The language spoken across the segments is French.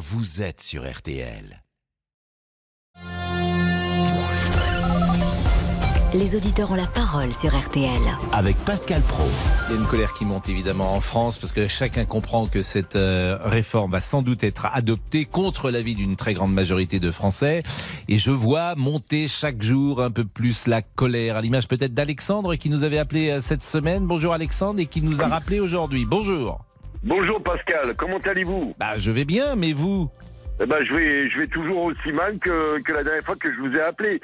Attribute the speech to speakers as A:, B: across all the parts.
A: vous êtes sur RTL.
B: Les auditeurs ont la parole sur RTL.
A: Avec Pascal Pro.
C: Il y a une colère qui monte évidemment en France parce que chacun comprend que cette euh, réforme va sans doute être adoptée contre l'avis d'une très grande majorité de Français. Et je vois monter chaque jour un peu plus la colère, à l'image peut-être d'Alexandre qui nous avait appelé euh, cette semaine. Bonjour Alexandre et qui nous a rappelé aujourd'hui. Bonjour.
D: Bonjour Pascal, comment allez-vous?
C: Bah je vais bien, mais vous?
D: Eh ben, je vais, je vais toujours aussi mal que, que la dernière fois que je vous ai appelé.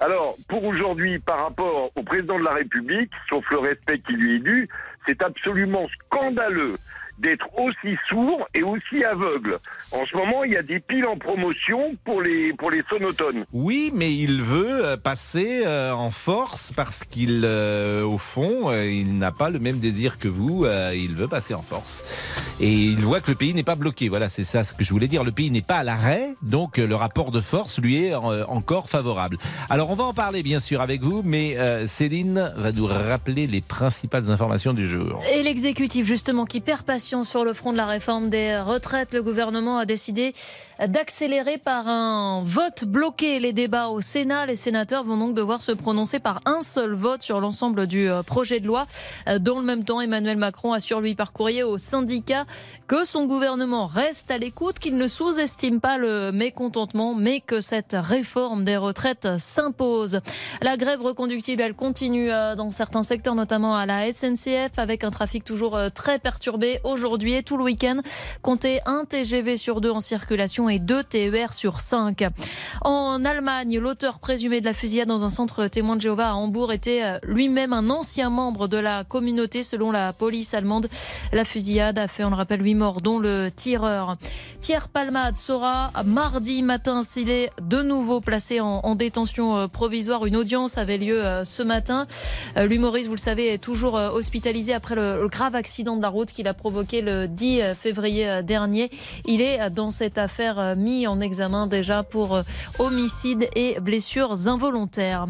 D: Alors, pour aujourd'hui, par rapport au président de la République, sauf le respect qui lui est dû, c'est absolument scandaleux d'être aussi sourd et aussi aveugle. En ce moment, il y a des piles en promotion pour les, pour les sonotones.
C: Oui, mais il veut euh, passer euh, en force parce qu'il, euh, au fond, il n'a pas le même désir que vous. il veut passer en force. Et il voit que le pays n'est pas bloqué. Voilà, c'est ça ce que je voulais dire. Le pays n'est pas à l'arrêt, donc le rapport de force lui est encore favorable. Alors, on va en parler, bien sûr, avec vous, mais Céline va nous rappeler les principales informations du jour.
E: Et l'exécutif, justement, qui perd patience sur le front de la réforme des retraites. Le gouvernement a décidé d'accélérer par un vote bloqué les débats au Sénat. Les sénateurs vont donc devoir se prononcer par un seul vote sur l'ensemble du euh, projet de loi. Euh, dans le même temps, Emmanuel Macron assure lui par courrier aux syndicats que son gouvernement reste à l'écoute, qu'il ne sous-estime pas le mécontentement, mais que cette réforme des retraites s'impose. La grève reconductible, elle continue euh, dans certains secteurs, notamment à la SNCF, avec un trafic toujours très perturbé aujourd'hui et tout le week-end. Comptez un TGV sur deux en circulation et deux TER sur cinq. En Allemagne, l'auteur présumé de la fusillade dans un centre témoin de Jéhovah à Hambourg était euh, lui-même un ancien membre de la communauté selon la police allemande. La fusillade a fait, on le rappelle, huit morts, dont le tireur. Pierre Palmade saura mardi matin s'il est de nouveau placé en, détention euh, provisoire. Une audience avait lieu euh, ce matin. L'humoriste, vous le savez, est toujours hospitalisé après le, le grave accident de la route qu'il a provoqué le 10 février dernier. Il est dans cette affaire mis en examen déjà pour homicide et blessures involontaires.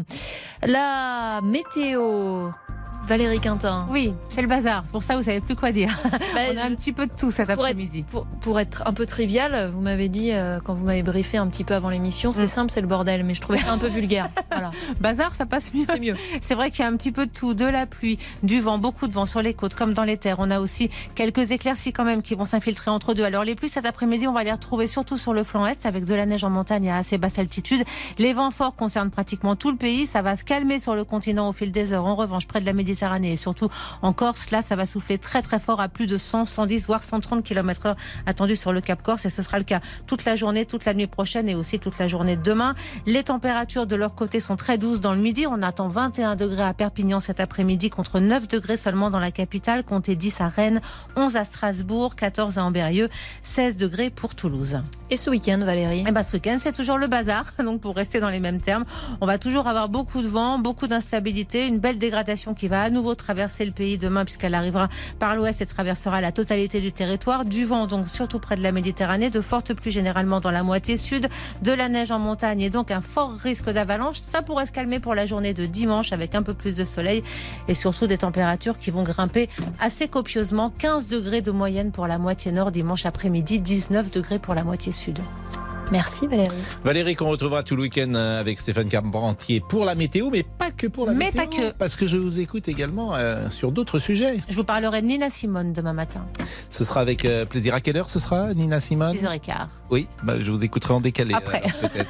E: La météo. Valérie Quintin.
F: Oui, c'est le bazar. C'est pour ça que vous savez plus quoi dire. Bah, On a un petit peu de tout cet après-midi.
E: Pour, être un peu trivial, vous m'avez dit, euh, quand vous m'avez briefé un petit peu avant l'émission, c'est mm. simple, c'est le bordel. Mais je trouvais ça un peu vulgaire. Voilà.
F: Bazar, ça passe mieux.
E: C'est mieux.
F: C'est vrai qu'il y a un petit peu de tout. De la pluie, du vent, beaucoup de vent sur les côtes comme dans les terres. On a aussi quelques éclaircies quand même qui vont s'infiltrer entre deux. Alors les pluies cet après-midi, on va les retrouver surtout sur le flanc est avec de la neige en montagne à assez basse altitude. Les vents forts concernent pratiquement tout le pays. Ça va se calmer sur le continent au fil des heures. En revanche, près de la Méditerranée et surtout en Corse. Là, ça va souffler très très fort à plus de 100, 110 voire 130 km heure attendu sur le Cap Corse et ce sera le cas toute la journée, toute la nuit prochaine et aussi toute la journée de demain. Les températures de leur côté sont très douces dans le midi. On attend 21 degrés à Perpignan cet après-midi contre 9 degrés seulement dans la capitale. Comptez 10 à Rennes, 11 à Strasbourg, 14 à Amberieu, 16 degrés pour Toulouse.
E: Et ce week-end, Valérie?
F: Eh ben, Ce week-end, c'est toujours le bazar. Donc, pour rester dans les mêmes termes, on va toujours avoir beaucoup de vent, beaucoup d'instabilité, une belle dégradation qui va à nouveau traverser le pays demain puisqu'elle arrivera par l'ouest et traversera la totalité du territoire. Du vent donc surtout près de la Méditerranée, de fortes pluies généralement dans la moitié sud, de la neige en montagne et donc un fort risque d'avalanche. Ça pourrait se calmer pour la journée de dimanche avec un peu plus de soleil et surtout des températures qui vont grimper assez copieusement. 15 degrés de moyenne pour la moitié nord dimanche après-midi, 19 degrés pour la moitié sud.
E: Merci Valérie.
C: Valérie qu'on retrouvera tout le week-end euh, avec Stéphane Carpentier pour la météo, mais pas que pour la
F: mais
C: météo.
F: Mais pas que.
C: Parce que je vous écoute également euh, sur d'autres sujets.
F: Je vous parlerai de Nina Simone demain matin.
C: Ce sera avec euh, plaisir. À quelle heure ce sera, Nina Simone?
F: 6h15.
C: Oui, bah, je vous écouterai en décalé.
F: Après.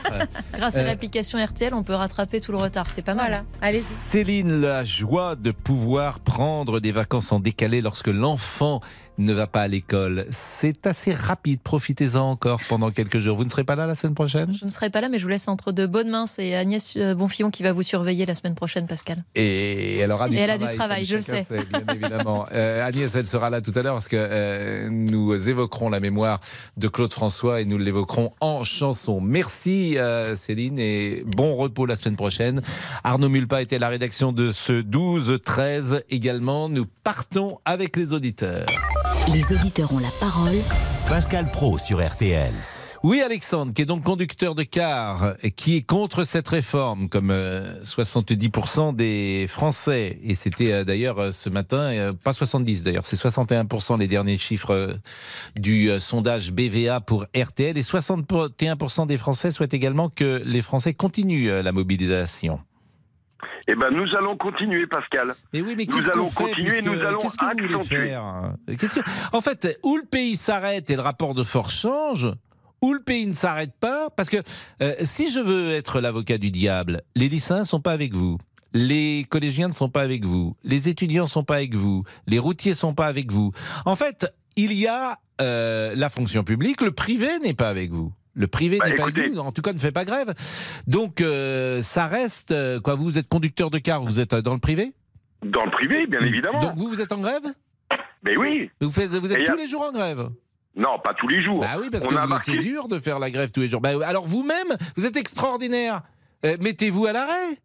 E: Grâce à l'application RTL, on peut rattraper tout le retard. C'est pas mal.
F: Allez.
C: Céline, la joie de pouvoir prendre des vacances en décalé lorsque l'enfant ne va pas à l'école. C'est assez rapide. Profitez-en encore pendant quelques jours. Vous ne serez pas là la semaine prochaine?
E: Je ne serai pas là, mais je vous laisse entre de bonnes mains. C'est Agnès euh, Bonfillon qui va vous surveiller la semaine prochaine, Pascal.
C: Et elle aura du
E: Et
C: travail.
E: Elle a du travail, je le sais.
C: bien évidemment. Euh, Agnès, elle sera là tout à l'heure parce que euh, nous évoquerons la mémoire de Claude François et nous l'évoquerons en chanson. Merci Céline et bon repos la semaine prochaine. Arnaud Mulpa était à la rédaction de ce 12-13 également. Nous partons avec les auditeurs.
B: Les auditeurs ont la parole.
A: Pascal Pro sur RTL.
C: Oui, Alexandre, qui est donc conducteur de car, et qui est contre cette réforme, comme euh, 70% des Français. Et c'était euh, d'ailleurs euh, ce matin, euh, pas 70 d'ailleurs, c'est 61% les derniers chiffres euh, du euh, sondage BVA pour RTL. Et 61% des Français souhaitent également que les Français continuent euh, la mobilisation.
D: Eh ben, nous allons continuer, Pascal.
C: Mais oui, mais
D: Nous allons
C: fait
D: continuer, nous allons
C: Qu'est-ce que vous voulez
D: accentuer.
C: faire? Qu'est-ce que- En fait, où le pays s'arrête et le rapport de force change, où le pays ne s'arrête pas, parce que euh, si je veux être l'avocat du diable, les lycéens ne sont pas avec vous. Les collégiens ne sont pas avec vous, les étudiants ne sont pas avec vous, les routiers ne sont pas avec vous. En fait, il y a euh, la fonction publique, le privé n'est pas avec vous. Le privé
D: Bah,
C: n'est pas
D: écoutez-
C: vous, en tout cas ne fait pas grève. Donc euh, ça reste euh, quoi Vous êtes conducteur de car, vous êtes euh, dans le privé?
D: Dans le privé, bien évidemment.
C: donc vous, vous êtes en grève?
D: Mais oui.
C: vous, faites, vous êtes
D: Et y a-
C: tous les jours en grève?
D: Non, pas tous les jours.
C: Bah oui, parce
D: On
C: que
D: marqué-
C: c'est dur de faire la grève tous les jours. Bah, alors vous-même, vous êtes extraordinaire. Euh, Mettez-vous à l'arrêt.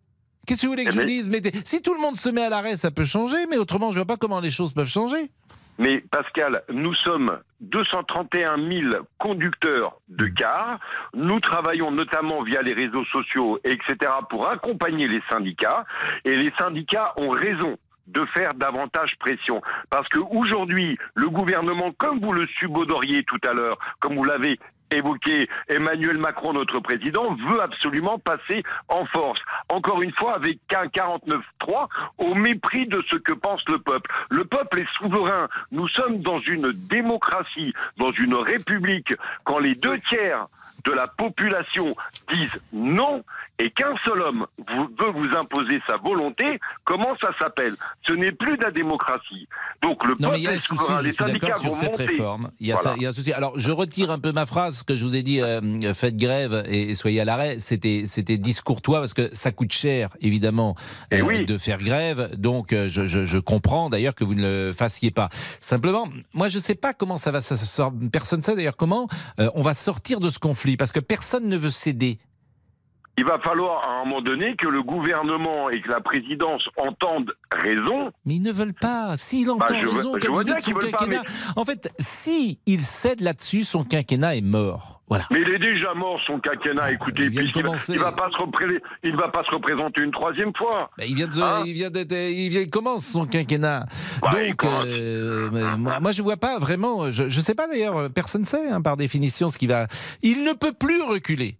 C: Qu'est-ce que vous voulez que
D: Eh
C: je vous
D: mais-
C: dise? Mettez- Si tout le monde se met à l'arrêt, ça peut changer, mais autrement, je vois pas comment les choses peuvent changer.
D: Mais Pascal, nous sommes 231 000 conducteurs de cars. Nous travaillons notamment via les réseaux sociaux, etc., pour accompagner les syndicats. Et les syndicats ont raison de faire davantage pression. Parce que aujourd'hui, le gouvernement, comme vous le subodoriez tout à l'heure, comme vous l'avez évoqué, Emmanuel Macron, notre président, veut absolument passer en force. Encore une fois, avec un 49-3, au mépris de ce que pense le peuple. Le peuple est souverain. Nous sommes dans une démocratie, dans une république. Quand les deux tiers de la population disent non et qu'un seul homme vous- veut vous imposer sa volonté, comment ça s'appelle? Ce n'est plus de la démocratie. Donc le
C: Non, mais
D: peuple est
C: souci,
D: souverain. Les syndicats
C: sur
D: vont
C: cette
D: monter.
C: réforme. Il y, a
D: Voilà.
C: ça- il y a un souci. Alors, je retire un peu ma phrase que je vous ai dit, euh, faites grève et, et soyez à l'arrêt. C'était, c'était discourtois parce que ça coûte cher, évidemment,
D: Eh
C: euh,
D: oui.
C: de faire grève. Donc, euh, je, je- je comprends d'ailleurs que vous ne le fassiez pas. Simplement, moi, je ne sais pas comment ça va se sort- Personne ne sait d'ailleurs comment euh, on va sortir de ce conflit parce que personne ne veut céder.
D: Il va falloir à un moment donné que le gouvernement et que la présidence entendent raison.
C: Mais ils ne veulent pas. S'il entend
D: Bah, je vois-
C: raison,
D: je
C: comme
D: vois
C: vous dites, son
D: veulent pas,
C: quinquennat. En fait, si il cède là-dessus, son quinquennat est mort. Voilà.
D: Mais il est déjà mort son quinquennat. Écoutez,
C: il
D: puisqu'il va- pas se repré- il ne va pas se représenter une troisième fois.
C: Bah, il vient de,
D: Hein
C: il vient il vient, il commence son quinquennat.
D: Bah,
C: Donc, euh, moi, moi, je vois pas vraiment. Je, je sais pas d'ailleurs. Personne sait, hein, par définition, ce qui va. Il ne peut plus reculer.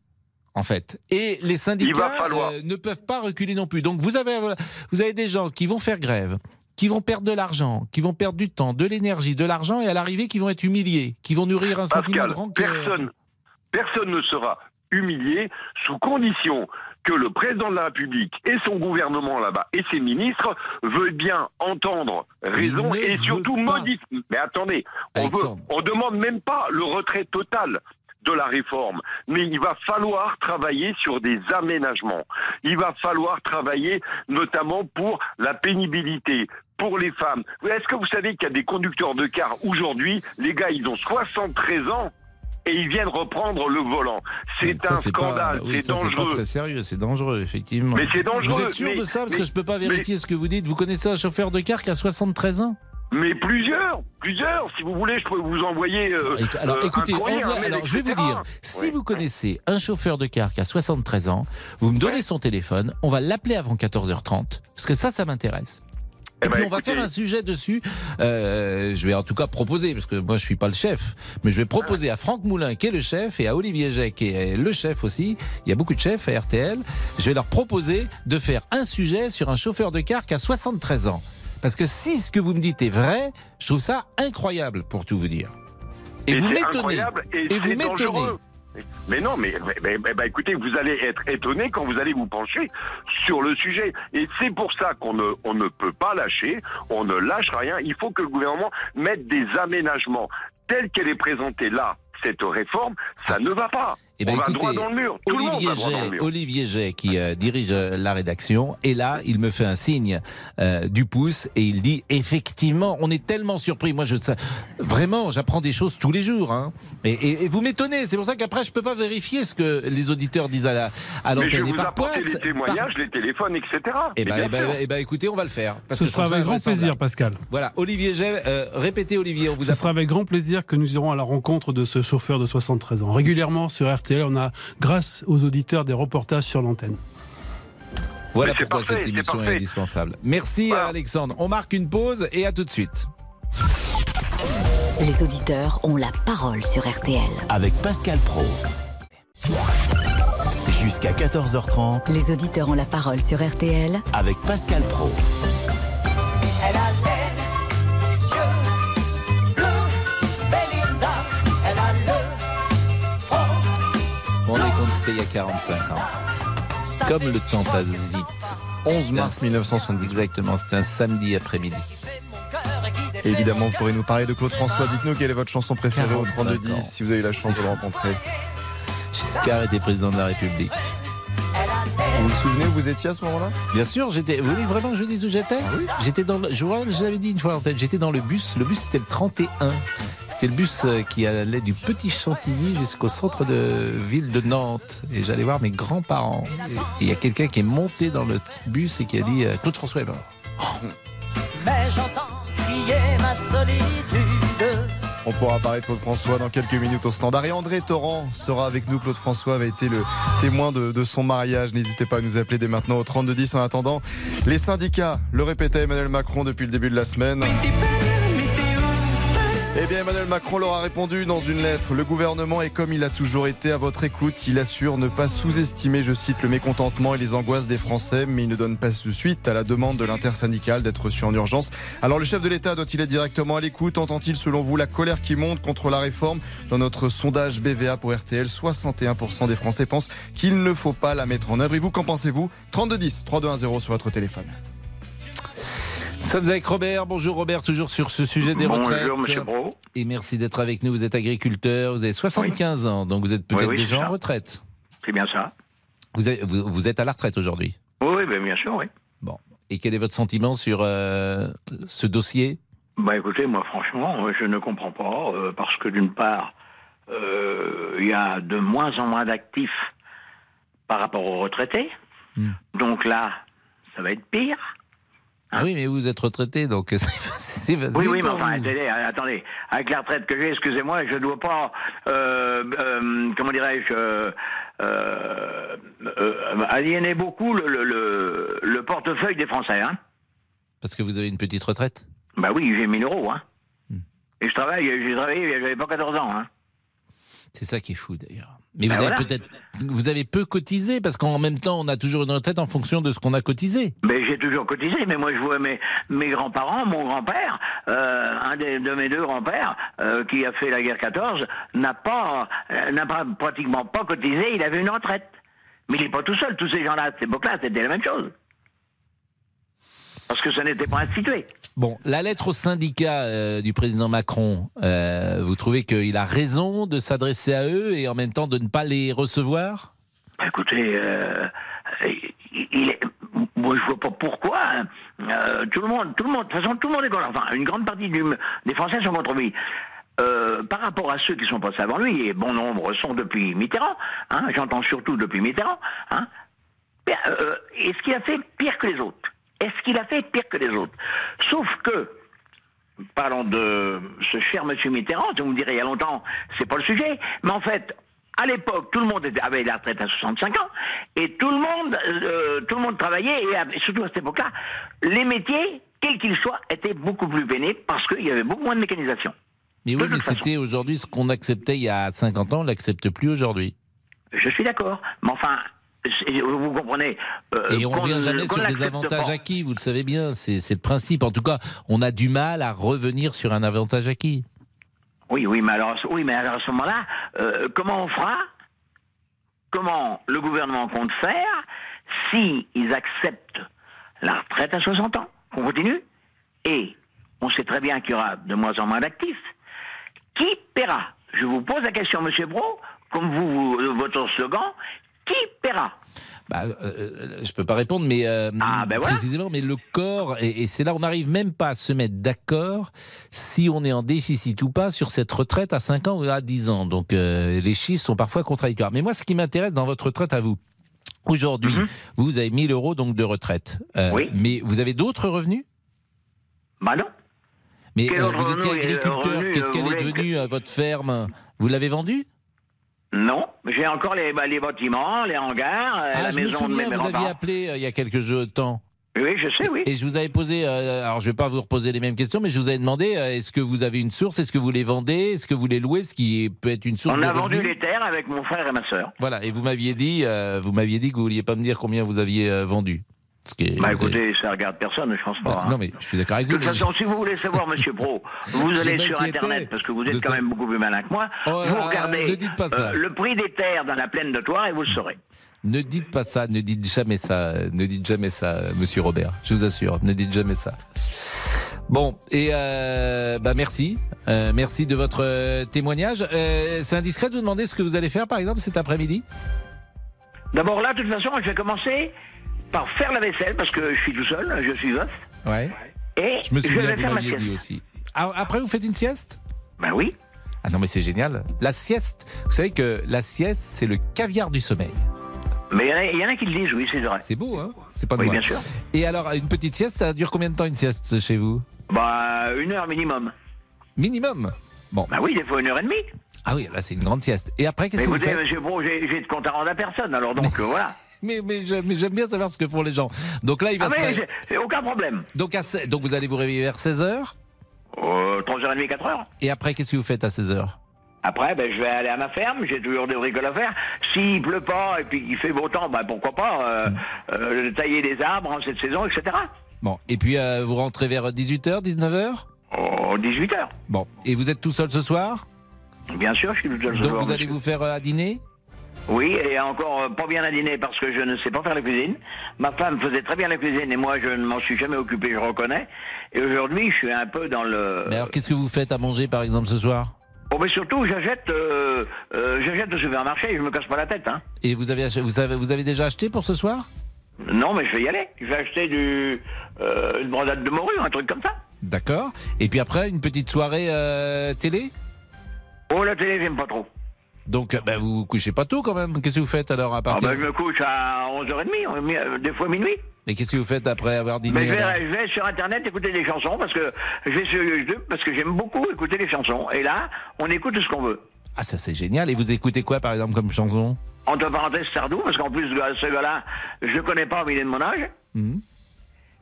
C: En fait, et les syndicats euh, ne peuvent pas reculer non plus. Donc vous avez, voilà, vous avez des gens qui vont faire grève, qui vont perdre de l'argent, qui vont perdre du temps, de l'énergie, de l'argent, et à l'arrivée qui vont être humiliés, qui vont nourrir un sentiment de rancœur.
D: personne, personne ne sera humilié sous condition que le président de la République et son gouvernement là-bas et ses ministres veulent bien entendre raison et surtout modifier. Mais attendez, on veut, on demande même pas le retrait total de la réforme, mais il va falloir travailler sur des aménagements. Il va falloir travailler notamment pour la pénibilité, pour les femmes. Est-ce que vous savez qu'il y a des conducteurs de car aujourd'hui, les gars, ils ont 73 ans et ils viennent reprendre le volant. C'est un scandale,
C: oui,
D: c'est dangereux.
C: très sérieux, c'est dangereux, effectivement.
D: Mais c'est dangereux.
C: Vous êtes sûr
D: mais-
C: de ça? Parce
D: mais-
C: que je peux pas vérifier ce que vous dites. Vous connaissez un chauffeur de car qui a 73 ans?
D: Mais plusieurs, plusieurs. Si vous voulez, je peux vous envoyer. euh,
C: Alors
D: euh, un
C: écoutez,
D: courrier, un
C: alors, je vais vous dire, si
D: Oui.
C: vous connaissez un chauffeur de car qui a 73 ans, vous me donnez
D: Ouais.
C: son téléphone, on va l'appeler avant 14h30, parce que ça, ça m'intéresse.
D: Eh
C: Et
D: ben,
C: puis on va faire un sujet dessus. Euh, je vais en tout cas proposer, parce que moi je suis pas le chef, mais je vais proposer à Franck Moulin qui est le chef et à Olivier Jay qui est le chef aussi. Il y a beaucoup de chefs à RTL. Je vais leur proposer de faire un sujet sur un chauffeur de car qui a 73 ans. Parce que si ce que vous me dites est vrai, je trouve ça incroyable pour tout vous dire. Et, vous m'étonnez.
D: incroyable et,
C: Et vous
D: c'est
C: m'étonnez.
D: dangereux. Mais non, mais, mais- mais- mais- bah, écoutez, vous allez être étonné quand vous allez vous pencher sur le sujet. Et c'est pour ça qu'on ne, on ne peut pas lâcher, on ne lâche rien. Il faut que le gouvernement mette des aménagements. Telle qu'elle est présentée là, cette réforme, ça ne va pas.
C: Eh ben,
D: on va
C: écoutez,
D: droit dans le mur. Tout le monde
C: Olivier
D: va droit dans le mur.
C: Olivier qui euh, dirige euh, la rédaction, et là, il me fait un signe euh, du pouce et il dit effectivement, on est tellement surpris. Moi, je vraiment, j'apprends des choses tous les jours. Hein. Et, et- et vous m'étonnez, c'est pour ça qu'après je peux pas vérifier ce que les auditeurs disent à la à
G: Mais je vais
C: l'antenne.
G: Vous
C: par
G: apporter les témoignages, les téléphones, etc.
C: Et
G: Mais
C: ben,
G: bien
C: eh ben,
G: sûr.
C: eh ben, écoutez, on va le faire. parce
H: Ce
C: que
H: sera avec grand plaisir, Pascal.
C: Voilà, Olivier Gel, euh, répétez Olivier, on vous
H: Ce sera avec grand plaisir que nous irons à la rencontre de ce chauffeur de 73 ans. Régulièrement sur RTL, on a, grâce aux auditeurs, des reportages sur l'antenne.
C: Voilà pourquoi
G: parfait,
C: cette émission est indispensable. Merci
G: Voilà.
C: Alexandre. On marque une pause et à tout de suite.
B: Les auditeurs ont la parole sur RTL.
A: Avec Pascal Pro. Jusqu'à 14h30
B: Les auditeurs ont la parole sur RTL
A: avec Pascal Pro.
I: Elle a les yeux bleus, Belinda, elle a le front.
C: On est compte, c'était il y a 45 ans. Comme le temps passe vite.
J: 11 mars 1978.
C: Exactement, c'était un samedi après-midi.
J: Et évidemment, vous pourrez nous parler de Claude François. Dites-nous quelle est votre chanson préférée au
C: 45
J: 3210
C: ans.
J: si vous avez eu la chance de le rencontrer.
C: Giscard était président de la République.
J: Vous vous souvenez où vous étiez à ce moment-là?
C: Bien sûr, j'étais. Vous voulez vraiment que je vous dise où j'étais? J'étais dans. Le... Je vois, je l'avais dit une fois en tête. J'étais dans le bus. Le bus c'était le 31. C'était le bus euh, qui allait du Petit Chantilly jusqu'au centre de ville de Nantes. Et j'allais voir mes grands-parents. Et et il y a quelqu'un qui est monté dans le bus et qui a dit euh, Claude François est mort.
I: Mais j'entends solitude.
J: On pourra parler de Claude François dans quelques minutes au standard. Et André Torrent sera avec nous. Claude François avait été le témoin de, de son mariage. N'hésitez pas à nous appeler dès maintenant au 3210. En attendant, les syndicats, le répétait Emmanuel Macron depuis le début de la semaine. Eh bien, Emmanuel Macron leur a répondu dans une lettre. Le gouvernement est comme il a toujours été à votre écoute. Il assure ne pas sous-estimer, je cite, le mécontentement et les angoisses des Français, mais il ne donne pas de suite à la demande de l'intersyndicale d'être reçu en urgence. Alors, le chef de l'État doit-il être directement à l'écoute? Entend-il, selon vous, la colère qui monte contre la réforme? Dans notre sondage BVA pour RTL, 61% des Français pensent qu'il ne faut pas la mettre en œuvre. Et vous, qu'en pensez-vous? 3210, 3210 sur votre téléphone.
C: Nous sommes avec Robert. Bonjour Robert, toujours sur ce sujet des
G: Bonjour,
C: retraites.
G: monsieur Bro.
C: Et merci d'être avec nous. Vous êtes agriculteur, vous avez 75 ans, donc vous êtes peut-être
G: Oui, oui,
C: déjà en retraite.
G: C'est bien ça.
C: Vous, avez- vous- vous êtes à la retraite aujourd'hui.
G: Oui, ben, bien sûr, oui.
C: Bon. Et quel est votre sentiment sur euh, ce dossier?
G: Bah écoutez, moi franchement, euh, je ne comprends pas, euh, parce que d'une part, euh, il y a de moins en moins d'actifs par rapport aux retraités.
C: Hmm.
G: Donc là, ça va être pire.
C: Ah oui, mais vous êtes retraité, donc c'est c'est facile
G: Oui, oui, mais enfin, attendez, euh, attendez, avec la retraite que j'ai, excusez-moi, je ne dois pas, euh, euh, comment dirais-je, euh, euh, euh, aliéner beaucoup le, le, le, le portefeuille des Français. Hein.
C: Parce que vous avez une petite retraite
G: Bah oui, j'ai 1000 euros. Hein.
C: Hmm.
G: Et je travaille, j'ai travaillé, j'avais pas 14 ans. Hein.
C: C'est ça qui est fou d'ailleurs. Mais
G: Ben
C: vous avez peut-être, vous avez peu cotisé parce qu'en même temps, on a toujours une retraite en fonction de ce qu'on a cotisé.
G: Mais j'ai toujours cotisé, mais moi je vois mes, mes grands-parents, mon grand-père, euh, un des, de mes deux grands-pères, euh, qui a fait la guerre 14, n'a pas, euh, n'a pas pratiquement pas cotisé, il avait une retraite. Mais il n'est pas tout seul, tous ces gens-là, à cette époque-là, c'était la même chose. Parce que ça n'était pas institué.
C: Bon, la lettre au syndicat euh, du président Macron, euh, vous trouvez qu'il a raison de s'adresser à eux et en même temps de ne pas les recevoir?
G: Bah, Écoutez, euh, moi je vois pas pourquoi. hein. Tout le monde, tout le monde, de toute façon, tout le monde est contre. Enfin, une grande partie des Français sont contre lui. Par rapport à ceux qui sont passés avant lui, et bon nombre sont depuis Mitterrand, hein, j'entends surtout depuis Mitterrand, hein, est-ce qu'il a fait pire que les autres Est-ce qu'il a fait pire que les autres Sauf que, parlons de ce cher monsieur Mitterrand, vous me direz il y a longtemps, c'est pas le sujet, mais en fait, à l'époque, tout le monde était- avait la retraite à 65 ans, et tout le monde, euh, tout le monde travaillait, et surtout à cette époque-là, les métiers, quels qu'ils soient, étaient beaucoup plus pénibles parce qu'il y avait beaucoup moins de mécanisation.
C: Mais
G: De
C: oui, mais c'était aujourd'hui ce qu'on acceptait il y a 50 ans, on l'accepte plus aujourd'hui.
G: Je suis d'accord, mais enfin, vous comprenez. euh,
C: Et on
G: qu'on
C: revient
G: ne-
C: jamais sur des avantages
G: pas.
C: acquis, vous le savez bien, c'est le principe. En tout cas, on a du mal à revenir sur un avantage acquis.
G: Oui, oui, mais alors, oui, mais alors à ce moment-là, euh, comment on fera? Comment le gouvernement compte faire si ils acceptent la retraite à 60 ans? Qu'on continue? Et on sait très bien qu'il y aura de moins en moins d'actifs. Qui paiera? Je vous pose la question, Monsieur Bro, comme vous, vous- votre slogan, Qui paiera?
C: Bah, euh, je peux pas répondre, mais euh,
G: Ah, ben voilà.
C: précisément, mais le corps, et, et c'est là on n'arrive même pas à se mettre d'accord si on est en déficit ou pas sur cette retraite à 5 ans ou à 10 ans. Donc euh, les chiffres sont parfois contradictoires. Mais moi, ce qui m'intéresse dans votre retraite à vous, aujourd'hui, vous avez 1000 euros donc de retraite. Euh,
G: Mhm. Oui.
C: Mais vous avez d'autres revenus?
G: Bah non.
C: Mais euh, vous étiez
G: euh,
C: agriculteur, qu'est-ce
G: euh,
C: qu'elle est devenue à votre ferme? Vous l'avez vendue
G: Non, j'ai encore les, bah, les bâtiments, les hangars, euh,
C: Ah,
G: la
C: je me
G: maison de mes
C: souviens,
G: mes
C: vous aviez appelé euh, il y a quelques jeux de temps.
G: Oui, je sais, oui.
C: Et je vous avais posé, euh, alors je vais pas vous reposer les mêmes questions, mais je vous avais demandé, euh, est-ce que vous avez une source, est-ce que vous les vendez, est-ce que vous les louez, ce qui peut être une source
G: On
C: de
G: a vendu les terres avec mon frère et ma sœur.
C: Voilà, et vous m'aviez dit, euh, vous m'aviez dit que vous vouliez pas me dire combien vous aviez vendu.
G: Bah
C: vous avez-
G: écoutez, ça regarde personne, je pense pas.
C: Bah,
G: hein.
C: non mais je suis d'accord avec
G: De
C: vous.
G: toute
C: mais
G: façon, si vous voulez savoir, Monsieur Pro, vous allez sur Internet, parce que vous
C: de
G: êtes quand
C: ça.
G: même beaucoup plus malin que moi.
C: Oh,
G: vous
C: ah,
G: regardez
C: ne dites pas ça.
G: euh, le prix des terres dans la plaine de Toire et vous le saurez.
C: Ne dites pas ça, ne dites jamais ça, euh, ne dites jamais ça, euh, Monsieur Robert. Je vous assure, ne dites jamais ça. Bon, et euh, bah merci, Euh, merci de votre euh, témoignage. Euh, C'est indiscret de vous demander ce que vous allez faire, par exemple, cet après-midi?
G: D'abord là, de toute façon, je vais commencer par faire la vaisselle, parce que je suis tout seul, je suis veuf,
C: Ouais.
G: et
C: Je me souviens,
G: vais
C: vous m'aviez dit aussi. Ah, après, vous faites une sieste?
G: Ben oui.
C: Ah non, mais c'est génial. La sieste, vous savez que la sieste, c'est le caviar du sommeil.
G: Mais il y en a- il y, en a qui le disent, oui, c'est vrai.
C: C'est beau, hein? C'est pas de
G: Oui, bien sûr.
C: Et alors, une petite sieste, ça dure combien de temps une sieste chez vous?
G: Bah, une heure minimum.
C: Minimum? Bon.
G: Bah oui, des fois une heure et demie.
C: Ah oui, là, c'est une grande sieste. Et après, qu'est-ce que vous
G: écoutez,
C: faites?
G: j'ai de compte à rendre à personne, alors donc euh, voilà.
C: Mais, mais j'aime bien savoir ce que font les gens. Donc là, il va
G: Ah
C: se
G: mais aucun problème.
C: donc, à donc vous allez vous réveiller vers 16h.
G: Euh, 3h30, 4h.
C: Et après, qu'est-ce que vous faites à 16h
G: Après, ben, je vais aller à ma ferme, j'ai toujours des bricoles à faire. S'il pleut pas et puis qu'il fait beau temps, ben, pourquoi pas euh, euh, tailler des arbres en cette saison, etc.
C: Bon, et puis euh, vous rentrez vers 18h, 19h
G: Oh, 18h.
C: Bon, et vous êtes tout seul ce soir?
G: Bien sûr, je suis tout seul ce
C: Donc
G: soir,
C: vous allez vous faire à dîner?
G: Oui, et encore euh, pas bien à dîner parce que je ne sais pas faire la cuisine. Ma femme faisait très bien la cuisine et moi je ne m'en suis jamais occupé, je reconnais. Et aujourd'hui, je suis un peu dans le.
C: Mais alors, qu'est-ce que vous faites à manger, par exemple, ce soir?
G: Oh, mais surtout, j'achète, euh, euh, j'achète au supermarché je me casse pas la tête, hein.
C: Et vous avez, ach- vous, avez, vous avez déjà acheté pour ce soir?
G: Non, mais je vais y aller. Je vais acheter du, euh, une brandade de morue, un truc comme ça.
C: D'accord. Et puis après, une petite soirée télé?
G: Oh, la télé, j'aime pas trop.
C: Donc, euh, bah, vous vous couchez pas tôt quand même. Qu'est-ce que vous faites alors à
G: Ah,
C: partir
G: bah, je me couche à 11h30, mi- euh, des fois minuit.
C: Et qu'est-ce que vous faites après avoir
G: Mais
C: dîné
G: je vais, je vais sur Internet écouter des chansons parce que je vais sur YouTube parce que j'aime beaucoup écouter les chansons. Et là, on écoute ce qu'on veut.
C: Ah, ça c'est génial. Et vous écoutez quoi, par exemple, comme chanson?
G: Entre parenthèses, Sardou, parce qu'en plus, ce gars-là, je le connais pas, mais il est de mon âge.
C: Mhm.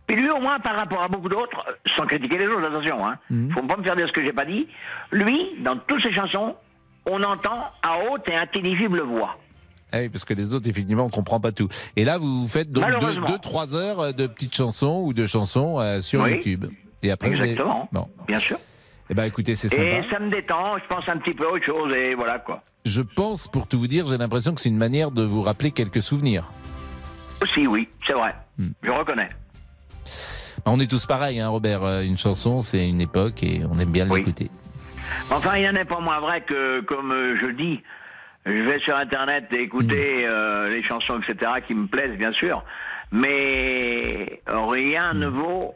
G: Puis lui, au moins, par rapport à beaucoup d'autres, euh, sans critiquer les autres, attention, hein,
C: Mhm.
G: faut pas me faire dire ce que j'ai pas dit. Lui, dans toutes ses chansons, on entend à haute et intelligible voix.
C: Ah oui, parce que les autres, effectivement, on comprend pas tout. Et là, vous vous faites donc deux,
G: Malheureusement.
C: deux, trois heures euh, de petites chansons ou de chansons euh, sur
G: Oui.
C: YouTube. Et après, vous avez-
G: Exactement.
C: Bon.
G: Bien sûr.
C: Eh ben, écoutez, c'est sympa.
G: Et ça me détend, je pense un petit peu à autre chose, et voilà quoi.
C: Je pense, pour tout vous dire, j'ai l'impression que c'est une manière de vous rappeler quelques souvenirs.
G: Aussi, oui, c'est vrai.
C: Hmm.
G: Je reconnais.
C: On est tous pareils, hein, Robert. Euh, Une chanson, c'est une époque et on aime bien
G: Oui. Enfin, il n'y en a pas moins vrai que, comme euh, je dis, je vais sur Internet et écouter
C: Hmm.
G: euh, les chansons, etc., qui me plaisent, bien sûr, mais rien
C: Hmm.
G: ne vaut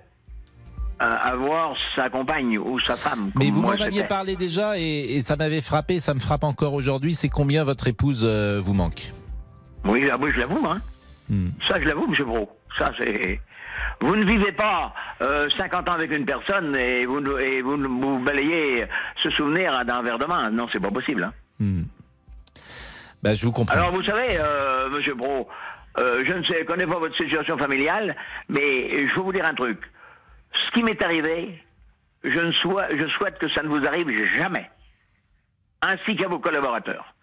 G: euh, avoir sa compagne ou sa femme.
C: Mais vous m'en aviez parlé déjà et, et ça m'avait frappé, ça me frappe encore aujourd'hui. C'est combien votre épouse euh, vous manque?
G: Oui, ah oui, je l'avoue, hein.
C: Hmm.
G: Ça, je l'avoue, monsieur Bro. Ça, c'est. Vous ne vivez pas euh, 50 ans avec une personne et vous, et vous, balayez ce souvenir d'un verre de main. Non, c'est pas possible. Hein.
C: Hmm. Bah, je vous comprends.
G: Alors, vous savez, euh, monsieur Bro, euh, je ne sais, connais pas votre situation familiale, mais je vais vous dire un truc. Ce qui m'est arrivé, je, ne je souhaite que ça ne vous arrive jamais. Ainsi qu'à vos collaborateurs.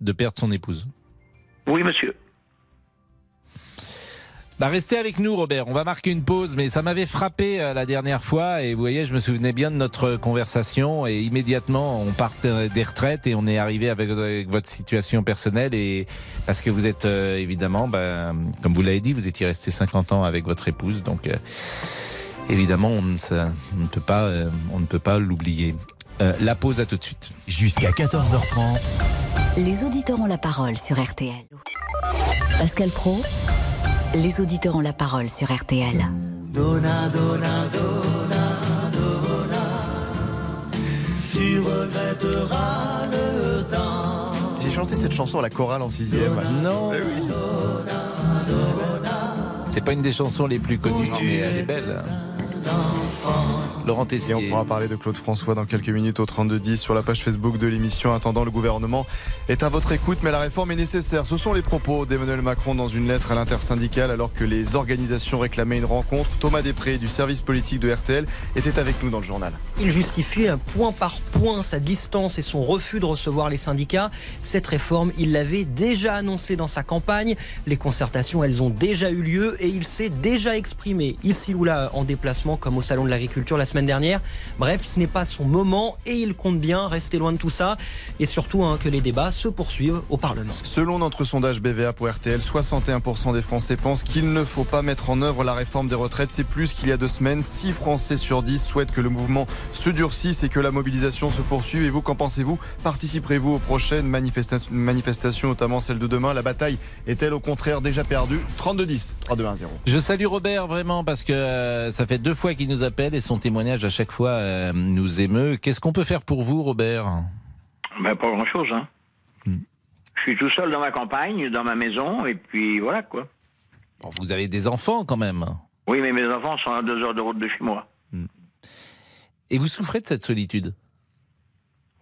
C: De perdre son épouse.
G: Oui, monsieur.
C: Bah, restez avec nous, Robert. On va marquer une pause, mais ça m'avait frappé euh, la dernière fois. Et vous voyez, je me souvenais bien de notre conversation. Et immédiatement, on part euh, des retraites et on est arrivé avec, avec votre situation personnelle. Et parce que vous êtes euh, évidemment, ben, comme vous l'avez dit, vous étiez resté 50 ans avec votre épouse. Donc, euh, évidemment, on ne, ça- on ne peut pas, euh, on ne peut pas l'oublier. Euh, la pause à tout de suite.
A: Jusqu'à 14h30.
B: Les auditeurs ont la parole sur RTL. Pascal Pro, les auditeurs ont la parole sur RTL.
I: Donna, donna, donna, donna. Tu regretteras le temps.
J: J'ai chanté cette chanson à la chorale en sixième.
C: Non.
J: Eh oui.
C: C'est pas une des chansons les plus connues, mais elle est belle. Laurent
J: Et on
C: Tessier.
J: pourra parler de Claude François dans quelques minutes au 3210 sur la page Facebook de l'émission. Attendant, le gouvernement est à votre écoute, mais la réforme est nécessaire. Ce sont les propos d'Emmanuel Macron dans une lettre à l'intersyndicale alors que les organisations réclamaient une rencontre. Thomas Després du service politique de RTL était avec nous dans le journal.
K: Il justifiait un point par point sa distance et son refus de recevoir les syndicats. Cette réforme, il l'avait déjà annoncée dans sa campagne. Les concertations, elles ont déjà eu lieu et il s'est déjà exprimé ici ou là en déplacement comme au Salon de l'Agriculture la semaine dernière. Bref, ce n'est pas son moment et il compte bien rester loin de tout ça et surtout hein, que les débats se poursuivent au Parlement.
J: Selon notre sondage BVA pour RTL, 61% des Français pensent qu'il ne faut pas mettre en œuvre la réforme des retraites. C'est plus qu'il y a deux semaines. 6 Français sur 10 souhaitent que le mouvement se durcisse et que la mobilisation se poursuive. Et vous, qu'en pensez-vous? Participerez-vous aux prochaines manifesta- manifestations, notamment celle de demain? La bataille est-elle au contraire déjà perdue? 32-10, 3-2-1-0.
C: Je salue Robert vraiment parce que euh, ça fait deux fois qu'il nous appelle et son témoignage à chaque fois euh, nous émeut. Qu'est-ce qu'on peut faire pour vous, Robert?
G: Ben, pas grand-chose, hein.
C: Hmm.
G: Je suis tout seul dans ma campagne, dans ma maison, et puis voilà, quoi.
C: Bon, Vous avez des enfants quand même.
G: Oui, mais mes enfants sont à deux heures de route de chez moi.
C: Et vous souffrez de cette solitude?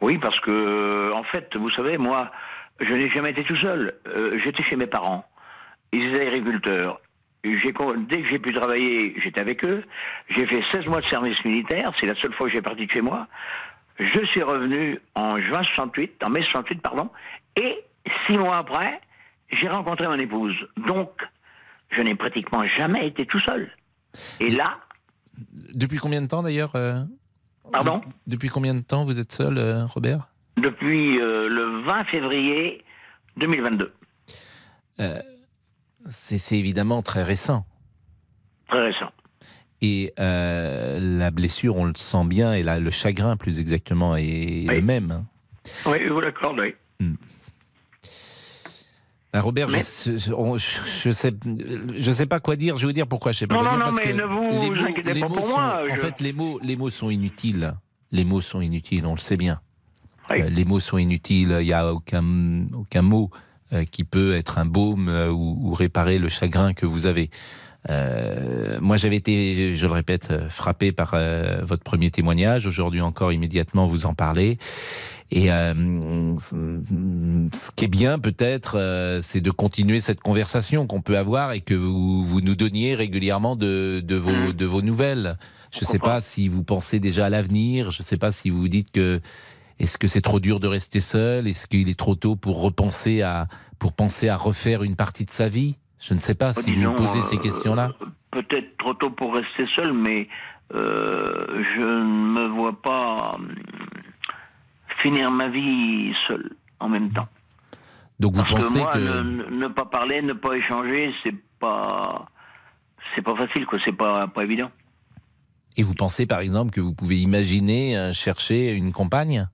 G: Oui, parce que, en fait, vous savez, moi, je n'ai jamais été tout seul. Euh, j'étais chez mes parents. Ils étaient agriculteurs. Dès que j'ai pu travailler, j'étais avec eux. J'ai fait 16 mois de service militaire. C'est la seule fois que j'ai parti de chez moi. Je suis revenu en juin 68, en mai 68, pardon. Et six mois après, j'ai rencontré mon épouse. Donc, je n'ai pratiquement jamais été tout seul. Et là,
C: Depuis combien de temps d'ailleurs euh,
G: pardon,
C: Depuis combien de temps vous êtes seul, euh, Robert?
G: Depuis euh, le 20 février 2022.
C: C'est évidemment très récent.
G: Très récent.
C: Et euh, la blessure, on le sent bien, et là, le chagrin plus exactement est le même. hein.
G: Oui, je vous l'accorde, oui.
C: Ah, Robert, je,
G: Mais-
C: je, sais, je sais pas quoi dire. Je vais vous dire pourquoi je sais pas
G: Non,
C: quoi
G: non,
C: dire.
G: non,
C: parce
G: mais
C: que
G: ne vous
C: les mots-
G: inquiétez pas pour
C: sont-
G: moi,
C: En fait, les mots, les mots sont inutiles. Les mots sont inutiles. On le sait bien.
G: Oui.
C: Euh, les mots sont inutiles. Il n'y a aucun, aucun mot qui peut être un baume euh, ou, ou réparer le chagrin que vous avez. Euh, moi, j'avais été, je le répète, euh, frappé par euh, votre premier témoignage. Aujourd'hui encore, immédiatement, vous en parlez. Et euh, ce qui est bien, peut-être, euh, c'est de continuer cette conversation qu'on peut avoir et que vous, vous nous donniez régulièrement de, de, vos, de vos nouvelles. Je ne sais pas si vous pensez déjà à l'avenir. Je ne sais pas si vous dites que est-ce que c'est trop dur de rester seul? Est-ce qu'il est trop tôt pour repenser à pour penser à refaire une partie de sa vie? Je ne sais pas si vous posez ces
G: euh,
C: questions-là.
G: Peut-être trop tôt pour rester seul, mais euh, je ne me vois pas hum, finir ma vie seul en même temps.
C: Donc vous
G: Parce
C: pensez
G: que moi,
C: que
G: ne, ne pas parler, ne pas échanger, c'est pas, c'est pas facile, quoi. C'est pas, pas évident.
C: et vous pensez par exemple que vous pouvez imaginer euh, chercher une compagne?